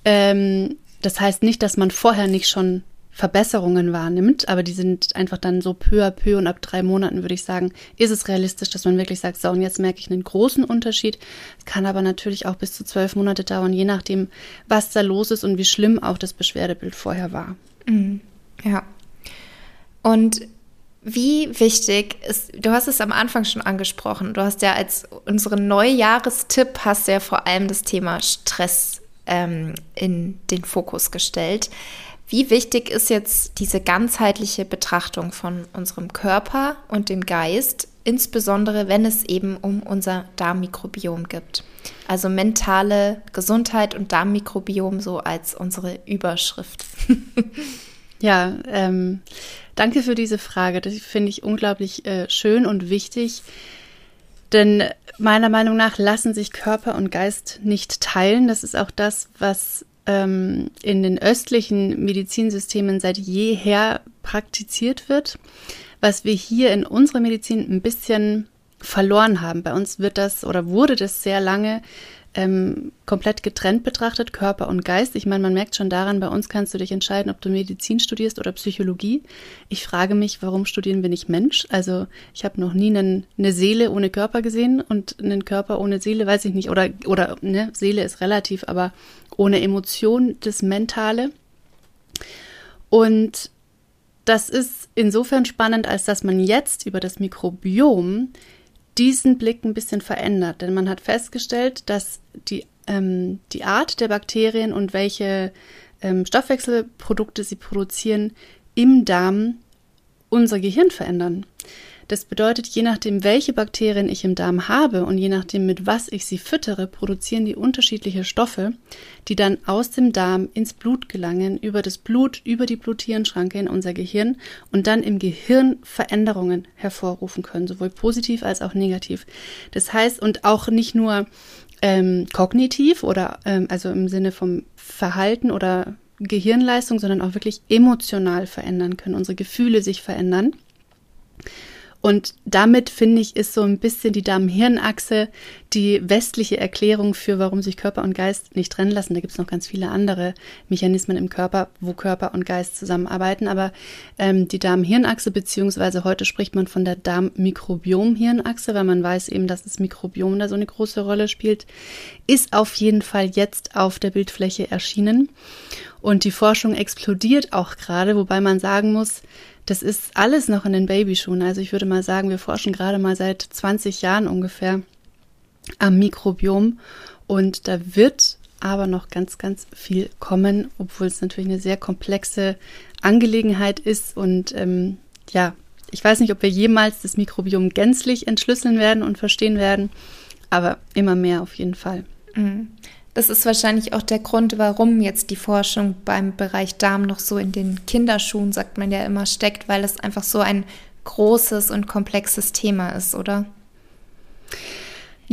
Ähm, das heißt nicht, dass man vorher nicht schon Verbesserungen wahrnimmt, aber die sind einfach dann so peu à peu und ab drei Monaten würde ich sagen, ist es realistisch, dass man wirklich sagt, so und jetzt merke ich einen großen Unterschied. Es kann aber natürlich auch bis zu zwölf Monate dauern, je nachdem, was da los ist und wie schlimm auch das Beschwerdebild vorher war. Mhm. Ja. Und wie wichtig ist, du hast es am Anfang schon angesprochen, du hast ja als unseren Neujahrestipp hast ja vor allem das Thema Stress ähm, in den Fokus gestellt. Wie wichtig ist jetzt diese ganzheitliche Betrachtung von unserem Körper und dem Geist, insbesondere wenn es eben um unser Darmmikrobiom gibt? Also mentale Gesundheit und Darmmikrobiom so als unsere Überschrift. ja, ähm, danke für diese Frage. Das finde ich unglaublich äh, schön und wichtig. Denn meiner Meinung nach lassen sich Körper und Geist nicht teilen. Das ist auch das, was ähm, in den östlichen Medizinsystemen seit jeher praktiziert wird, was wir hier in unserer Medizin ein bisschen verloren haben. Bei uns wird das oder wurde das sehr lange ähm, komplett getrennt betrachtet, Körper und Geist. Ich meine, man merkt schon daran, bei uns kannst du dich entscheiden, ob du Medizin studierst oder Psychologie. Ich frage mich, warum studieren wir nicht Mensch? Also ich habe noch nie einen, eine Seele ohne Körper gesehen und einen Körper ohne Seele, weiß ich nicht. Oder, oder ne, Seele ist relativ, aber ohne Emotion, das Mentale. Und das ist insofern spannend, als dass man jetzt über das Mikrobiom diesen Blick ein bisschen verändert. Denn man hat festgestellt, dass die, ähm, die Art der Bakterien und welche ähm, Stoffwechselprodukte sie produzieren im Darm unser Gehirn verändern. Das bedeutet, je nachdem, welche Bakterien ich im Darm habe und je nachdem, mit was ich sie füttere, produzieren die unterschiedliche Stoffe, die dann aus dem Darm ins Blut gelangen, über das Blut, über die Blut-Hirn-Schranke in unser Gehirn und dann im Gehirn Veränderungen hervorrufen können, sowohl positiv als auch negativ. Das heißt, und auch nicht nur ähm, kognitiv oder ähm, also im Sinne vom Verhalten oder Gehirnleistung, sondern auch wirklich emotional verändern können, unsere Gefühle sich verändern. Und damit finde ich, ist so ein bisschen die Darm-Hirn-Achse die westliche Erklärung für, warum sich Körper und Geist nicht trennen lassen. Da gibt es noch ganz viele andere Mechanismen im Körper, wo Körper und Geist zusammenarbeiten. Aber ähm, die Darm-Hirn-Achse, beziehungsweise heute spricht man von der Darm-Mikrobiom-Hirn-Achse, weil man weiß eben, dass das Mikrobiom da so eine große Rolle spielt, ist auf jeden Fall jetzt auf der Bildfläche erschienen. Und die Forschung explodiert auch gerade, wobei man sagen muss, das ist alles noch in den Babyschuhen. Also ich würde mal sagen, wir forschen gerade mal seit 20 Jahren ungefähr am Mikrobiom und da wird aber noch ganz, ganz viel kommen, obwohl es natürlich eine sehr komplexe Angelegenheit ist und ähm, ja, ich weiß nicht, ob wir jemals das Mikrobiom gänzlich entschlüsseln werden und verstehen werden, aber immer mehr auf jeden Fall. Mhm. Das ist wahrscheinlich auch der Grund, warum jetzt die Forschung beim Bereich Darm noch so in den Kinderschuhen, sagt man ja immer, steckt, weil es einfach so ein großes und komplexes Thema ist, oder?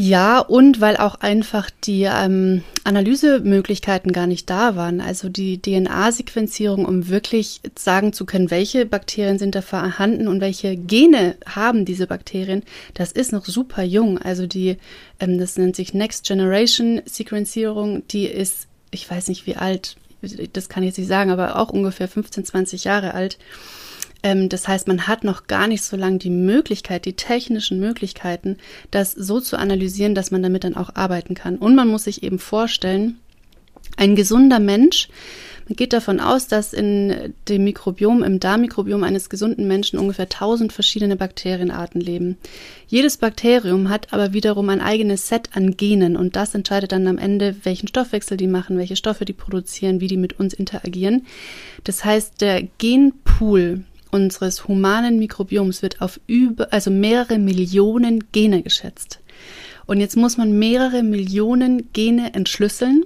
Ja, und weil auch einfach die ähm, Analysemöglichkeiten gar nicht da waren. Also die DNA-Sequenzierung, um wirklich sagen zu können, welche Bakterien sind da vorhanden und welche Gene haben diese Bakterien, das ist noch super jung. Also die, ähm, das nennt sich Next Generation Sequenzierung, die ist, ich weiß nicht wie alt, das kann ich jetzt nicht sagen, aber auch ungefähr 15, 20 Jahre alt. Ähm, das heißt, man hat noch gar nicht so lange die Möglichkeit, die technischen Möglichkeiten, das so zu analysieren, dass man damit dann auch arbeiten kann. Und man muss sich eben vorstellen, ein gesunder Mensch, man geht davon aus, dass in dem Mikrobiom, im Darmmikrobiom eines gesunden Menschen ungefähr 1000 verschiedene Bakterienarten leben. Jedes Bakterium hat aber wiederum ein eigenes Set an Genen und das entscheidet dann am Ende, welchen Stoffwechsel die machen, welche Stoffe die produzieren, wie die mit uns interagieren. Das heißt, der Genpool unseres humanen Mikrobioms wird auf über, also mehrere Millionen Gene geschätzt. Und jetzt muss man mehrere Millionen Gene entschlüsseln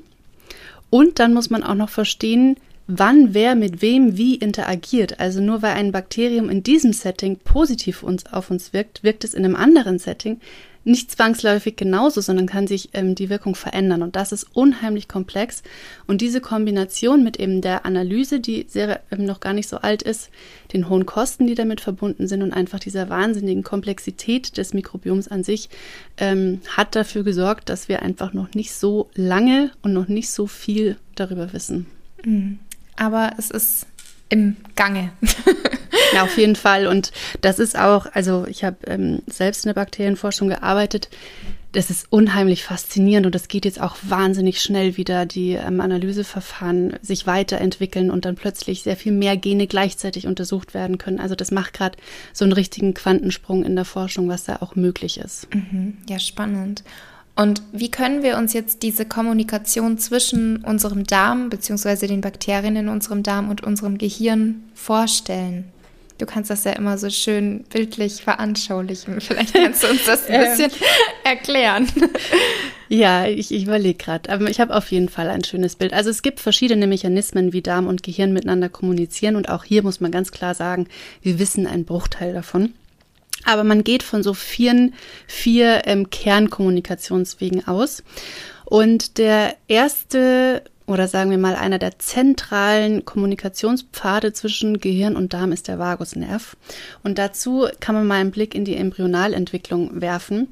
und dann muss man auch noch verstehen, wann wer mit wem wie interagiert. Also nur weil ein Bakterium in diesem Setting positiv uns, auf uns wirkt, wirkt es in einem anderen Setting nicht zwangsläufig genauso, sondern kann sich ähm, die Wirkung verändern. Und das ist unheimlich komplex. Und diese Kombination mit eben der Analyse, die sehr, ähm, noch gar nicht so alt ist, den hohen Kosten, die damit verbunden sind und einfach dieser wahnsinnigen Komplexität des Mikrobioms an sich, ähm, hat dafür gesorgt, dass wir einfach noch nicht so lange und noch nicht so viel darüber wissen. Mhm. Aber es ist im Gange. ja, auf jeden Fall. Und das ist auch, also ich habe ähm, selbst in der Bakterienforschung gearbeitet. Das ist unheimlich faszinierend und das geht jetzt auch wahnsinnig schnell wieder, die ähm, Analyseverfahren sich weiterentwickeln und dann plötzlich sehr viel mehr Gene gleichzeitig untersucht werden können. Also das macht gerade so einen richtigen Quantensprung in der Forschung, was da auch möglich ist. Mhm. Ja, spannend. Und wie können wir uns jetzt diese Kommunikation zwischen unserem Darm bzw. den Bakterien in unserem Darm und unserem Gehirn vorstellen? Du kannst das ja immer so schön bildlich veranschaulichen. Vielleicht kannst du uns das ein ähm. bisschen erklären. Ja, ich, ich überlege gerade. Aber ich habe auf jeden Fall ein schönes Bild. Also es gibt verschiedene Mechanismen, wie Darm und Gehirn miteinander kommunizieren. Und auch hier muss man ganz klar sagen, wir wissen einen Bruchteil davon. Aber man geht von so vier, vier ähm, Kernkommunikationswegen aus. Und der erste oder sagen wir mal einer der zentralen Kommunikationspfade zwischen Gehirn und Darm ist der Vagusnerv. Und dazu kann man mal einen Blick in die Embryonalentwicklung werfen.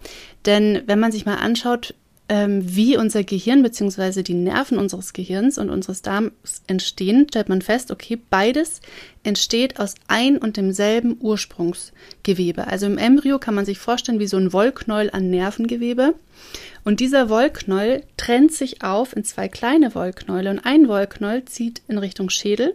Denn wenn man sich mal anschaut, wie unser Gehirn bzw. die Nerven unseres Gehirns und unseres Darms entstehen, stellt man fest, okay, beides entsteht aus ein und demselben Ursprungsgewebe. Also im Embryo kann man sich vorstellen wie so ein Wollknäuel an Nervengewebe. Und dieser Wollknäuel trennt sich auf in zwei kleine Wollknäule und ein Wollknäuel zieht in Richtung Schädel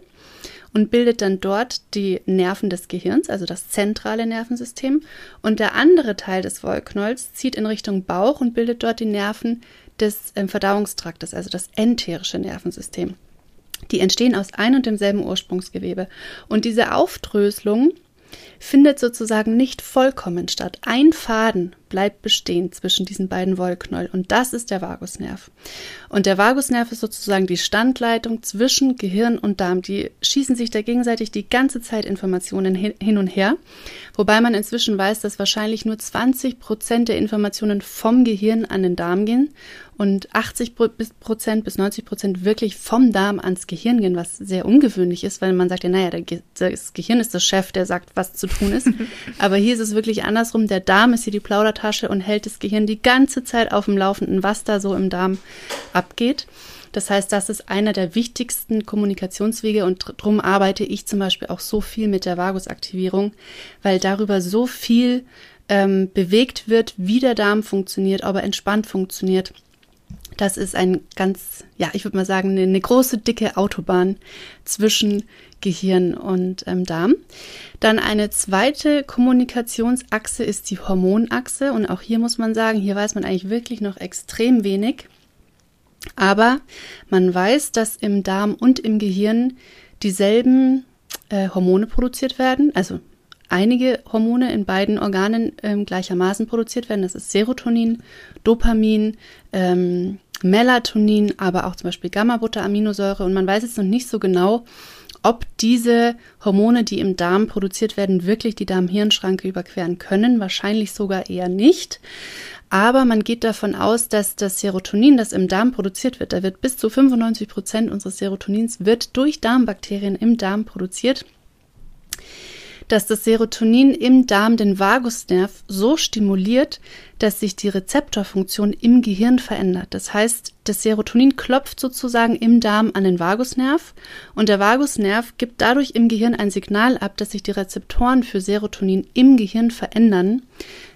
und bildet dann dort die Nerven des Gehirns, also das zentrale Nervensystem. Und der andere Teil des Wollknolls zieht in Richtung Bauch und bildet dort die Nerven des äh, Verdauungstraktes, also das enterische Nervensystem. Die entstehen aus ein und demselben Ursprungsgewebe. Und diese Aufdröselung findet sozusagen nicht vollkommen statt. Ein Faden bleibt bestehen zwischen diesen beiden Wollknäuel und das ist der Vagusnerv. Und der Vagusnerv ist sozusagen die Standleitung zwischen Gehirn und Darm. Die schießen sich da gegenseitig die ganze Zeit Informationen hin und her, wobei man inzwischen weiß, dass wahrscheinlich nur 20 Prozent der Informationen vom Gehirn an den Darm gehen und 80 Prozent bis 90 Prozent wirklich vom Darm ans Gehirn gehen, was sehr ungewöhnlich ist, weil man sagt ja, naja, das Gehirn ist der Chef, der sagt, was zu tun ist. Aber hier ist es wirklich andersrum. Der Darm ist hier die Plaudertasche und hält das Gehirn die ganze Zeit auf dem Laufenden, was da so im Darm abgeht. Das heißt, das ist einer der wichtigsten Kommunikationswege und darum arbeite ich zum Beispiel auch so viel mit der Vagusaktivierung, weil darüber so viel ähm, bewegt wird, wie der Darm funktioniert, aber entspannt funktioniert das ist ein ganz, ja, ich würde mal sagen, eine, eine, große, dicke Autobahn zwischen Gehirn und ähm, Darm. Dann eine zweite Kommunikationsachse ist die Hormonachse. Und auch hier muss man sagen, hier weiß man eigentlich wirklich noch extrem wenig. Aber man weiß, dass im Darm und im Gehirn dieselben äh, Hormone produziert werden. Also einige Hormone in beiden Organen ähm, gleichermaßen produziert werden. Das ist Serotonin, Dopamin, ähm, Melatonin, aber auch zum Beispiel Gamma-Butter-Aminosäure. Und man weiß jetzt noch nicht so genau, ob diese Hormone, die im Darm produziert werden, wirklich die Darm-Hirn-Schranke überqueren können. Wahrscheinlich sogar eher nicht. Aber man geht davon aus, dass das Serotonin, das im Darm produziert wird, da wird bis zu 95 Prozent unseres Serotonins wird durch Darmbakterien im Darm produziert dass das Serotonin im Darm den Vagusnerv so stimuliert, dass sich die Rezeptorfunktion im Gehirn verändert. Das heißt, das Serotonin klopft sozusagen im Darm an den Vagusnerv und der Vagusnerv gibt dadurch im Gehirn ein Signal ab, dass sich die Rezeptoren für Serotonin im Gehirn verändern,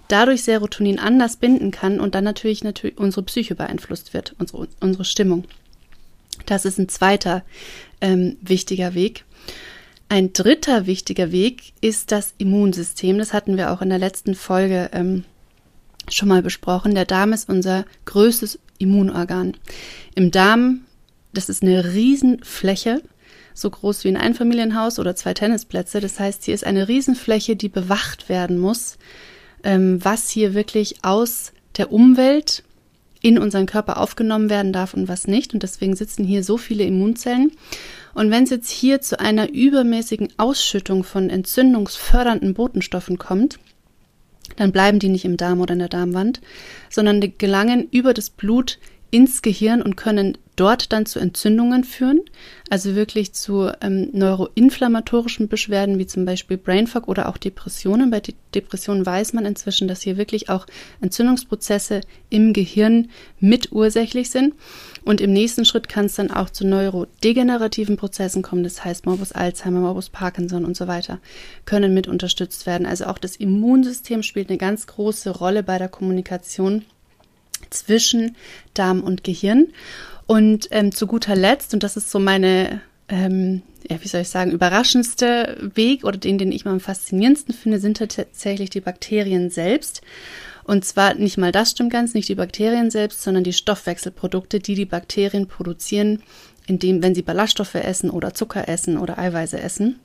dadurch Serotonin anders binden kann und dann natürlich, natürlich unsere Psyche beeinflusst wird, unsere, unsere Stimmung. Das ist ein zweiter ähm, wichtiger Weg. Ein dritter wichtiger Weg ist das Immunsystem. Das hatten wir auch in der letzten Folge ähm, schon mal besprochen. Der Darm ist unser größtes Immunorgan. Im Darm, das ist eine Riesenfläche, so groß wie ein Einfamilienhaus oder zwei Tennisplätze. Das heißt, hier ist eine Riesenfläche, die bewacht werden muss, ähm, was hier wirklich aus der Umwelt in unseren Körper aufgenommen werden darf und was nicht. Und deswegen sitzen hier so viele Immunzellen. Und wenn es jetzt hier zu einer übermäßigen Ausschüttung von entzündungsfördernden Botenstoffen kommt, dann bleiben die nicht im Darm oder in der Darmwand, sondern die gelangen über das Blut ins Gehirn und können dort dann zu Entzündungen führen, also wirklich zu ähm, neuroinflammatorischen Beschwerden wie zum Beispiel Brain Fog oder auch Depressionen. Bei De Depressionen weiß man inzwischen, dass hier wirklich auch Entzündungsprozesse im Gehirn mitursächlich sind. Und im nächsten Schritt kann es dann auch zu neurodegenerativen Prozessen kommen. Das heißt, Morbus Alzheimer, Morbus Parkinson und so weiter können mit unterstützt werden. Also auch das Immunsystem spielt eine ganz große Rolle bei der Kommunikation zwischen Darm und Gehirn. Und ähm, zu guter Letzt, und das ist so meine, ähm, ja, wie soll ich sagen, überraschendste Weg oder den, den ich mal am faszinierendsten finde, sind tatsächlich die Bakterien selbst. Und zwar nicht mal das stimmt ganz, nicht die Bakterien selbst, sondern die Stoffwechselprodukte, die die Bakterien produzieren, indem, wenn sie Ballaststoffe essen oder Zucker essen oder Eiweiße essen.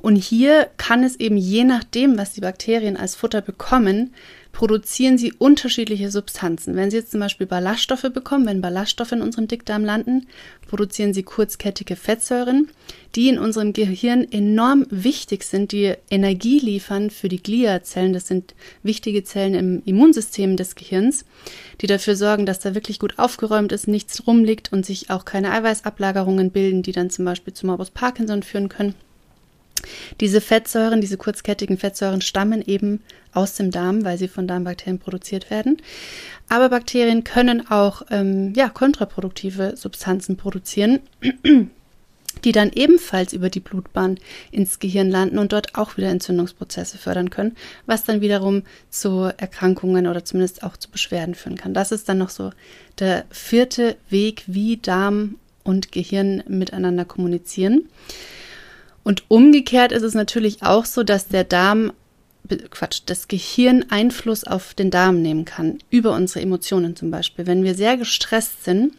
Und hier kann es eben je nachdem, was die Bakterien als Futter bekommen, produzieren sie unterschiedliche Substanzen. Wenn sie jetzt zum Beispiel Ballaststoffe bekommen, wenn Ballaststoffe in unserem Dickdarm landen, produzieren sie kurzkettige Fettsäuren, die in unserem Gehirn enorm wichtig sind, die Energie liefern für die Gliazellen. Das sind wichtige Zellen im Immunsystem des Gehirns, die dafür sorgen, dass da wirklich gut aufgeräumt ist, nichts rumliegt und sich auch keine Eiweißablagerungen bilden, die dann zum Beispiel zu Morbus Parkinson führen können. Diese Fettsäuren, diese kurzkettigen Fettsäuren stammen eben aus dem Darm, weil sie von Darmbakterien produziert werden. Aber Bakterien können auch ähm, ja, kontraproduktive Substanzen produzieren, die dann ebenfalls über die Blutbahn ins Gehirn landen und dort auch wieder Entzündungsprozesse fördern können, was dann wiederum zu Erkrankungen oder zumindest auch zu Beschwerden führen kann. Das ist dann noch so der vierte Weg, wie Darm und Gehirn miteinander kommunizieren. Und umgekehrt ist es natürlich auch so, dass der Darm, Quatsch, das Gehirn Einfluss auf den Darm nehmen kann, über unsere Emotionen zum Beispiel. Wenn wir sehr gestresst sind,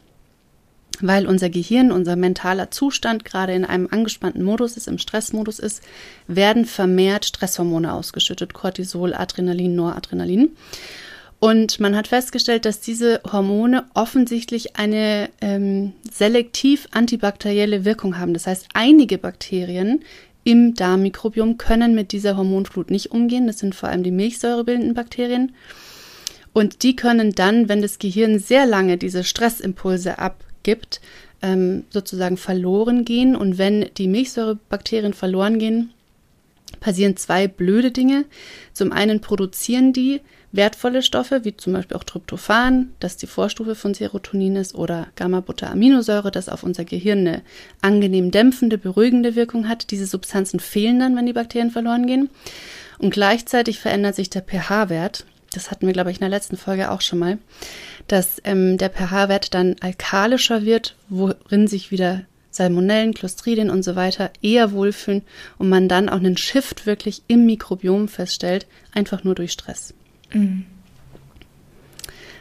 weil unser Gehirn, unser mentaler Zustand gerade in einem angespannten Modus ist, im Stressmodus ist, werden vermehrt Stresshormone ausgeschüttet, Cortisol, Adrenalin, Noradrenalin. Und man hat festgestellt, dass diese Hormone offensichtlich eine ähm, selektiv antibakterielle Wirkung haben. Das heißt, einige Bakterien im Darmmikrobiom können mit dieser Hormonflut nicht umgehen. Das sind vor allem die milchsäurebildenden Bakterien. Und die können dann, wenn das Gehirn sehr lange diese Stressimpulse abgibt, ähm, sozusagen verloren gehen. Und wenn die Milchsäurebakterien verloren gehen, passieren zwei blöde Dinge. Zum einen produzieren die wertvolle Stoffe, wie zum Beispiel auch Tryptophan, das die Vorstufe von Serotonin ist, oder Gamma-Butter-Aminosäure, das auf unser Gehirn eine angenehm dämpfende, beruhigende Wirkung hat. Diese Substanzen fehlen dann, wenn die Bakterien verloren gehen. Und gleichzeitig verändert sich der pH-Wert. Das hatten wir, glaube ich, in der letzten Folge auch schon mal, dass ähm, der pH-Wert dann alkalischer wird, worin sich wieder Salmonellen, Clostridien und so weiter eher wohlfühlen und man dann auch einen Shift wirklich im Mikrobiom feststellt, einfach nur durch Stress. Mhm.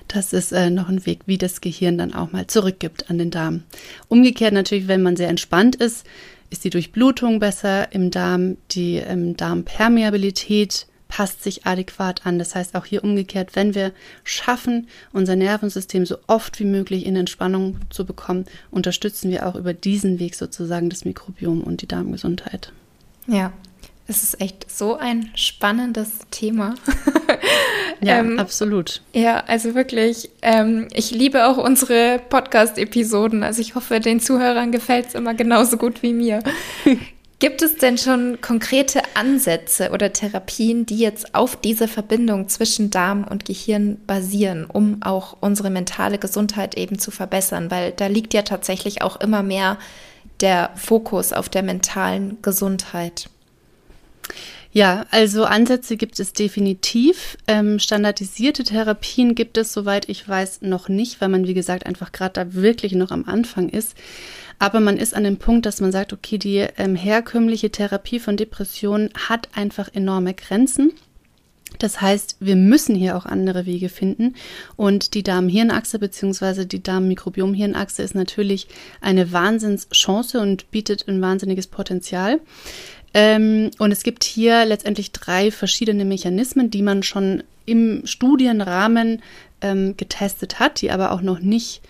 Das ist äh, noch ein Weg, wie das Gehirn dann auch mal zurückgibt an den Darm. Umgekehrt natürlich, wenn man sehr entspannt ist, ist die Durchblutung besser im Darm, die ähm, Darmpermeabilität passt sich adäquat an. Das heißt auch hier umgekehrt, wenn wir schaffen, unser Nervensystem so oft wie möglich in Entspannung zu bekommen, unterstützen wir auch über diesen Weg sozusagen das Mikrobiom und die Darmgesundheit. Ja, es ist echt so ein spannendes Thema. ja, ähm, absolut. Ja, also wirklich. Ähm, ich liebe auch unsere Podcast-Episoden. Also ich hoffe, den Zuhörern gefällt es immer genauso gut wie mir. Gibt es denn schon konkrete Ansätze oder Therapien, die jetzt auf diese Verbindung zwischen Darm und Gehirn basieren, um auch unsere mentale Gesundheit eben zu verbessern? Weil da liegt ja tatsächlich auch immer mehr der Fokus auf der mentalen Gesundheit. Ja, also Ansätze gibt es definitiv. Ähm, standardisierte Therapien gibt es, soweit ich weiß, noch nicht, weil man, wie gesagt, einfach gerade da wirklich noch am Anfang ist. Aber man ist an dem Punkt, dass man sagt, okay, die ähm, herkömmliche Therapie von Depressionen hat einfach enorme Grenzen. Das heißt, wir müssen hier auch andere Wege finden. Und die Darm-Hirn-Achse bzw. die Darm-Mikrobiom-Hirn-Achse ist natürlich eine Wahnsinnschance und bietet ein wahnsinniges Potenzial. Ähm, und es gibt hier letztendlich drei verschiedene Mechanismen, die man schon im Studienrahmen ähm, getestet hat, die aber auch noch nicht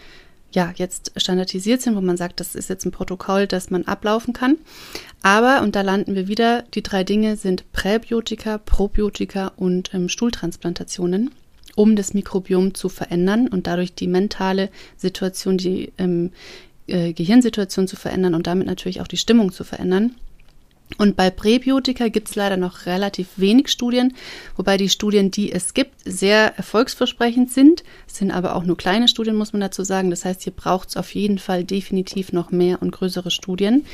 ja, jetzt standardisiert sind, wo man sagt, das ist jetzt ein Protokoll, das man ablaufen kann. Aber, und da landen wir wieder, die drei Dinge sind Präbiotika, Probiotika und ähm, Stuhltransplantationen. um das Mikrobiom zu verändern und dadurch die mentale Situation, die ähm, äh, Gehirnsituation zu verändern und damit natürlich auch die Stimmung zu verändern. Und bei Präbiotika gibt es leider noch relativ wenig Studien, wobei die Studien, die es gibt, sehr erfolgsversprechend sind. Es sind aber auch nur kleine Studien, muss man dazu sagen. Das heißt, hier braucht es auf jeden Fall definitiv noch mehr und größere Studien.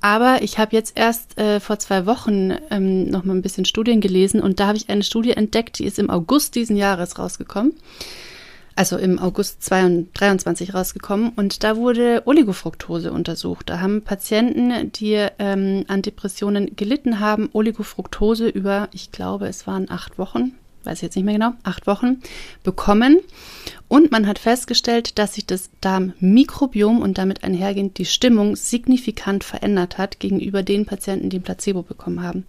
Aber ich habe jetzt erst äh, vor zwei Wochen ähm, noch mal ein bisschen Studien gelesen und da habe ich eine Studie entdeckt, die ist im August diesen Jahres rausgekommen also im August 2023 rausgekommen und da wurde Oligofructose untersucht. Da haben Patienten, die ähm, an Depressionen gelitten haben, Oligofructose über, ich glaube, es waren acht Wochen, weiß ich jetzt nicht mehr genau, acht Wochen bekommen. Und man hat festgestellt, dass sich das Darmmikrobiom und damit einhergehend die Stimmung signifikant verändert hat gegenüber den Patienten, die ein Placebo bekommen haben.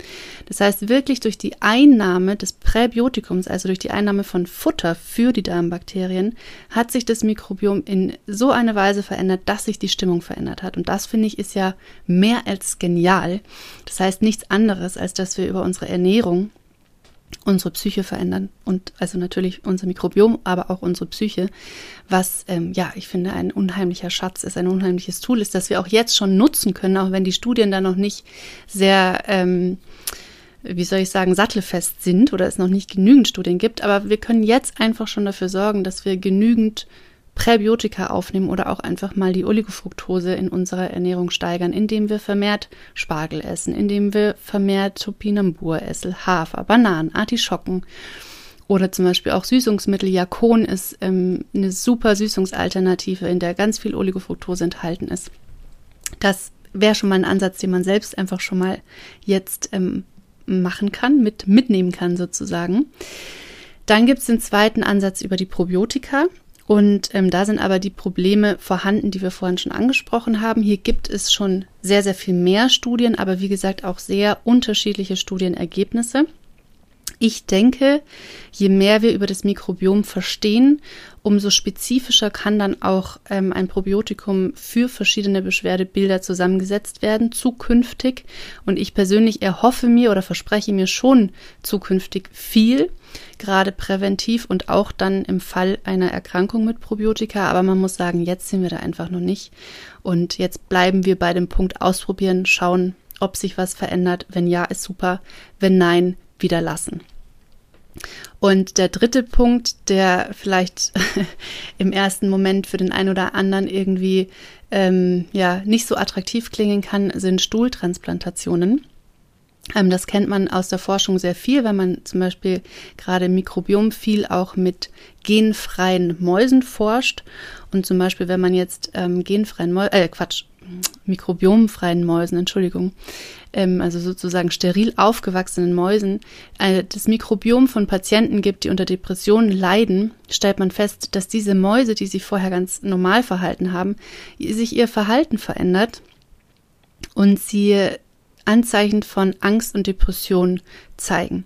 Das heißt, wirklich durch die Einnahme des Präbiotikums, also durch die Einnahme von Futter für die Darmbakterien, hat sich das Mikrobiom in so eine Weise verändert, dass sich die Stimmung verändert hat. Und das finde ich ist ja mehr als genial. Das heißt nichts anderes, als dass wir über unsere Ernährung unsere Psyche verändern und also natürlich unser Mikrobiom, aber auch unsere Psyche, was ähm, ja, ich finde, ein unheimlicher Schatz ist, ein unheimliches Tool ist, das wir auch jetzt schon nutzen können, auch wenn die Studien da noch nicht sehr, ähm, wie soll ich sagen, sattelfest sind oder es noch nicht genügend Studien gibt, aber wir können jetzt einfach schon dafür sorgen, dass wir genügend Präbiotika aufnehmen oder auch einfach mal die Oligofructose in unserer Ernährung steigern, indem wir vermehrt Spargel essen, indem wir vermehrt Topinambur essen, Hafer, Bananen, Artischocken oder zum Beispiel auch Süßungsmittel. Jakon ist ähm, eine super Süßungsalternative, in der ganz viel Oligofructose enthalten ist. Das wäre schon mal ein Ansatz, den man selbst einfach schon mal jetzt ähm, machen kann, mit mitnehmen kann sozusagen. Dann gibt es den zweiten Ansatz über die Probiotika. Und ähm, da sind aber die Probleme vorhanden, die wir vorhin schon angesprochen haben. Hier gibt es schon sehr, sehr viel mehr Studien, aber wie gesagt auch sehr unterschiedliche Studienergebnisse. Ich denke, je mehr wir über das Mikrobiom verstehen, umso spezifischer kann dann auch ähm, ein Probiotikum für verschiedene Beschwerdebilder zusammengesetzt werden, zukünftig. Und ich persönlich erhoffe mir oder verspreche mir schon zukünftig viel, gerade präventiv und auch dann im Fall einer Erkrankung mit Probiotika. Aber man muss sagen, jetzt sind wir da einfach noch nicht. Und jetzt bleiben wir bei dem Punkt ausprobieren, schauen, ob sich was verändert. Wenn ja, ist super. Wenn nein, wieder lassen. Und der dritte Punkt, der vielleicht im ersten Moment für den einen oder anderen irgendwie ähm, ja nicht so attraktiv klingen kann, sind Stuhltransplantationen. Ähm, das kennt man aus der Forschung sehr viel, wenn man zum Beispiel gerade im Mikrobiom viel auch mit genfreien Mäusen forscht. Und zum Beispiel, wenn man jetzt ähm, genfreien Mäusen, äh, Quatsch, mikrobiomfreien Mäusen, Entschuldigung, ähm, also sozusagen steril aufgewachsenen Mäusen, äh, das Mikrobiom von Patienten gibt, die unter Depressionen leiden, stellt man fest, dass diese Mäuse, die sich vorher ganz normal verhalten haben, sich ihr Verhalten verändert und sie Anzeichen von Angst und Depression zeigen.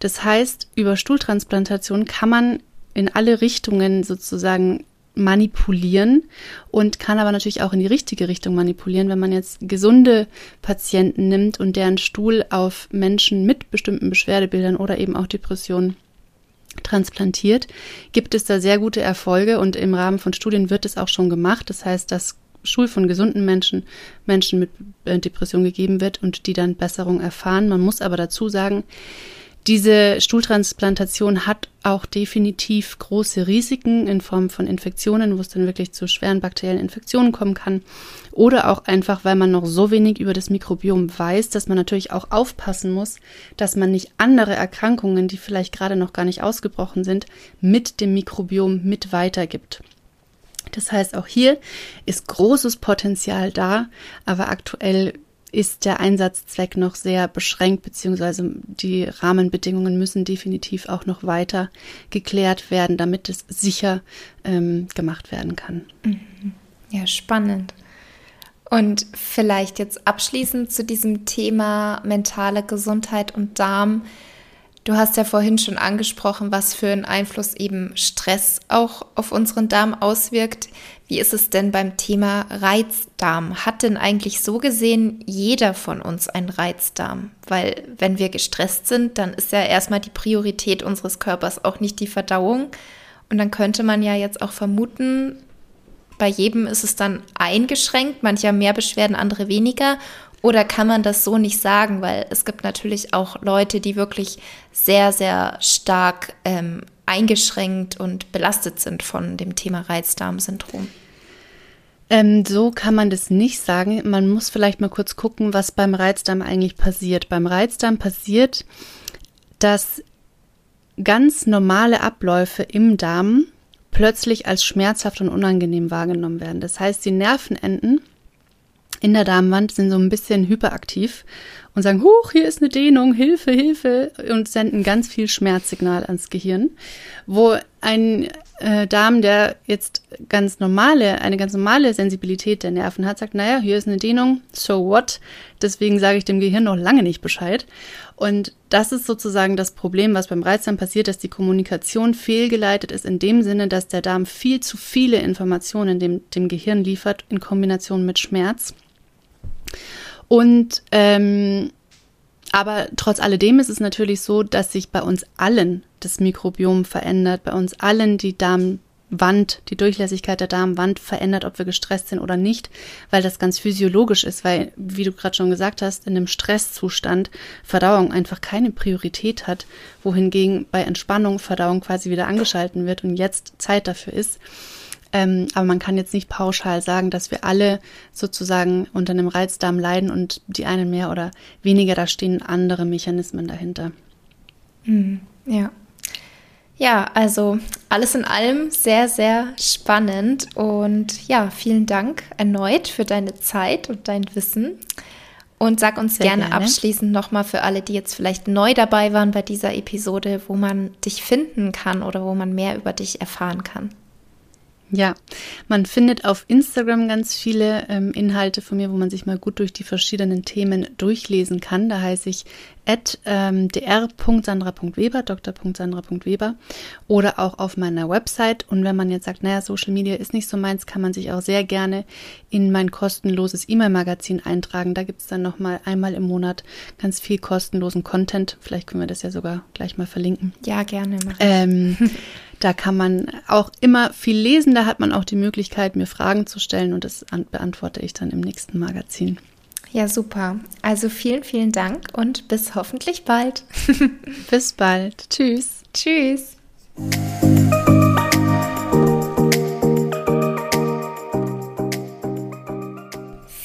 Das heißt, über Stuhltransplantation kann man in alle Richtungen sozusagen manipulieren und kann aber natürlich auch in die richtige Richtung manipulieren, wenn man jetzt gesunde Patienten nimmt und deren Stuhl auf Menschen mit bestimmten Beschwerdebildern oder eben auch Depressionen transplantiert, gibt es da sehr gute Erfolge und im Rahmen von Studien wird es auch schon gemacht. Das heißt, dass Stuhl von gesunden Menschen Menschen mit äh, Depression gegeben wird und die dann Besserung erfahren. Man muss aber dazu sagen, diese Stuhltransplantation hat auch definitiv große Risiken in Form von Infektionen, wo es dann wirklich zu schweren bakteriellen Infektionen kommen kann. Oder auch einfach, weil man noch so wenig über das Mikrobiom weiß, dass man natürlich auch aufpassen muss, dass man nicht andere Erkrankungen, die vielleicht gerade noch gar nicht ausgebrochen sind, mit dem Mikrobiom mit weitergibt. Das heißt, auch hier ist großes Potenzial da, aber aktuell ist der Einsatzzweck noch sehr beschränkt, beziehungsweise die Rahmenbedingungen müssen definitiv auch noch weiter geklärt werden, damit es sicher ähm, gemacht werden kann. Mhm. Ja, spannend. Und vielleicht jetzt abschließend zu diesem Thema mentale Gesundheit und Darm. Du hast ja vorhin schon angesprochen, was für einen Einfluss eben Stress auch auf unseren Darm auswirkt. Wie ist es denn beim Thema Reizdarm? Hat denn eigentlich so gesehen jeder von uns einen Reizdarm? Weil wenn wir gestresst sind, dann ist ja erstmal die Priorität unseres Körpers auch nicht die Verdauung. Und dann könnte man ja jetzt auch vermuten, bei jedem ist es dann eingeschränkt, manche haben mehr Beschwerden, andere weniger. Oder kann man das so nicht sagen? Weil es gibt natürlich auch Leute, die wirklich sehr, sehr stark ähm, eingeschränkt und belastet sind von dem Thema Reizdarmsyndrom. Ähm, so kann man das nicht sagen. Man muss vielleicht mal kurz gucken, was beim Reizdarm eigentlich passiert. Beim Reizdarm passiert, dass ganz normale Abläufe im Darm plötzlich als schmerzhaft und unangenehm wahrgenommen werden. Das heißt, die Nervenenden in der Darmwand sind so ein bisschen hyperaktiv und sagen, huch, hier ist eine Dehnung, Hilfe, Hilfe und senden ganz viel Schmerzsignal ans Gehirn, wo ein äh, Darm, der jetzt ganz normale, eine ganz normale Sensibilität der Nerven hat, sagt, naja, hier ist eine Dehnung, so what? Deswegen sage ich dem Gehirn noch lange nicht Bescheid. Und das ist sozusagen das Problem, was beim Reizdarm passiert, dass die Kommunikation fehlgeleitet ist in dem Sinne, dass der Darm viel zu viele Informationen dem, dem Gehirn liefert in Kombination mit Schmerz. Und ähm, aber trotz alledem ist es natürlich so, dass sich bei uns allen das Mikrobiom verändert, bei uns allen die Darmwand, die Durchlässigkeit der Darmwand verändert, ob wir gestresst sind oder nicht, weil das ganz physiologisch ist, weil, wie du gerade schon gesagt hast, in einem Stresszustand Verdauung einfach keine Priorität hat, wohingegen bei Entspannung Verdauung quasi wieder angeschalten wird und jetzt Zeit dafür ist. Ähm, aber man kann jetzt nicht pauschal sagen, dass wir alle sozusagen unter einem Reizdarm leiden und die einen mehr oder weniger, da stehen andere Mechanismen dahinter. Mhm. Ja. Ja, also alles in allem sehr, sehr spannend und ja, vielen Dank erneut für deine Zeit und dein Wissen. Und sag uns gerne, gerne abschließend nochmal für alle, die jetzt vielleicht neu dabei waren bei dieser Episode, wo man dich finden kann oder wo man mehr über dich erfahren kann. Ja, man findet auf Instagram ganz viele ähm, Inhalte von mir, wo man sich mal gut durch die verschiedenen Themen durchlesen kann. Da heiße ich at ähm, dr.sandra.weber, dr.sandra.weber oder auch auf meiner Website. Und wenn man jetzt sagt, naja, Social Media ist nicht so meins, kann man sich auch sehr gerne in mein kostenloses E-Mail-Magazin eintragen. Da gibt es dann nochmal einmal im Monat ganz viel kostenlosen Content. Vielleicht können wir das ja sogar gleich mal verlinken. Ja, gerne. Ähm, Da kann man auch immer viel lesen. Da hat man auch die Möglichkeit, mir Fragen zu stellen und das beantworte ich dann im nächsten Magazin. Ja, super. Also vielen, vielen Dank und bis hoffentlich bald. bis bald. Tschüss. Tschüss.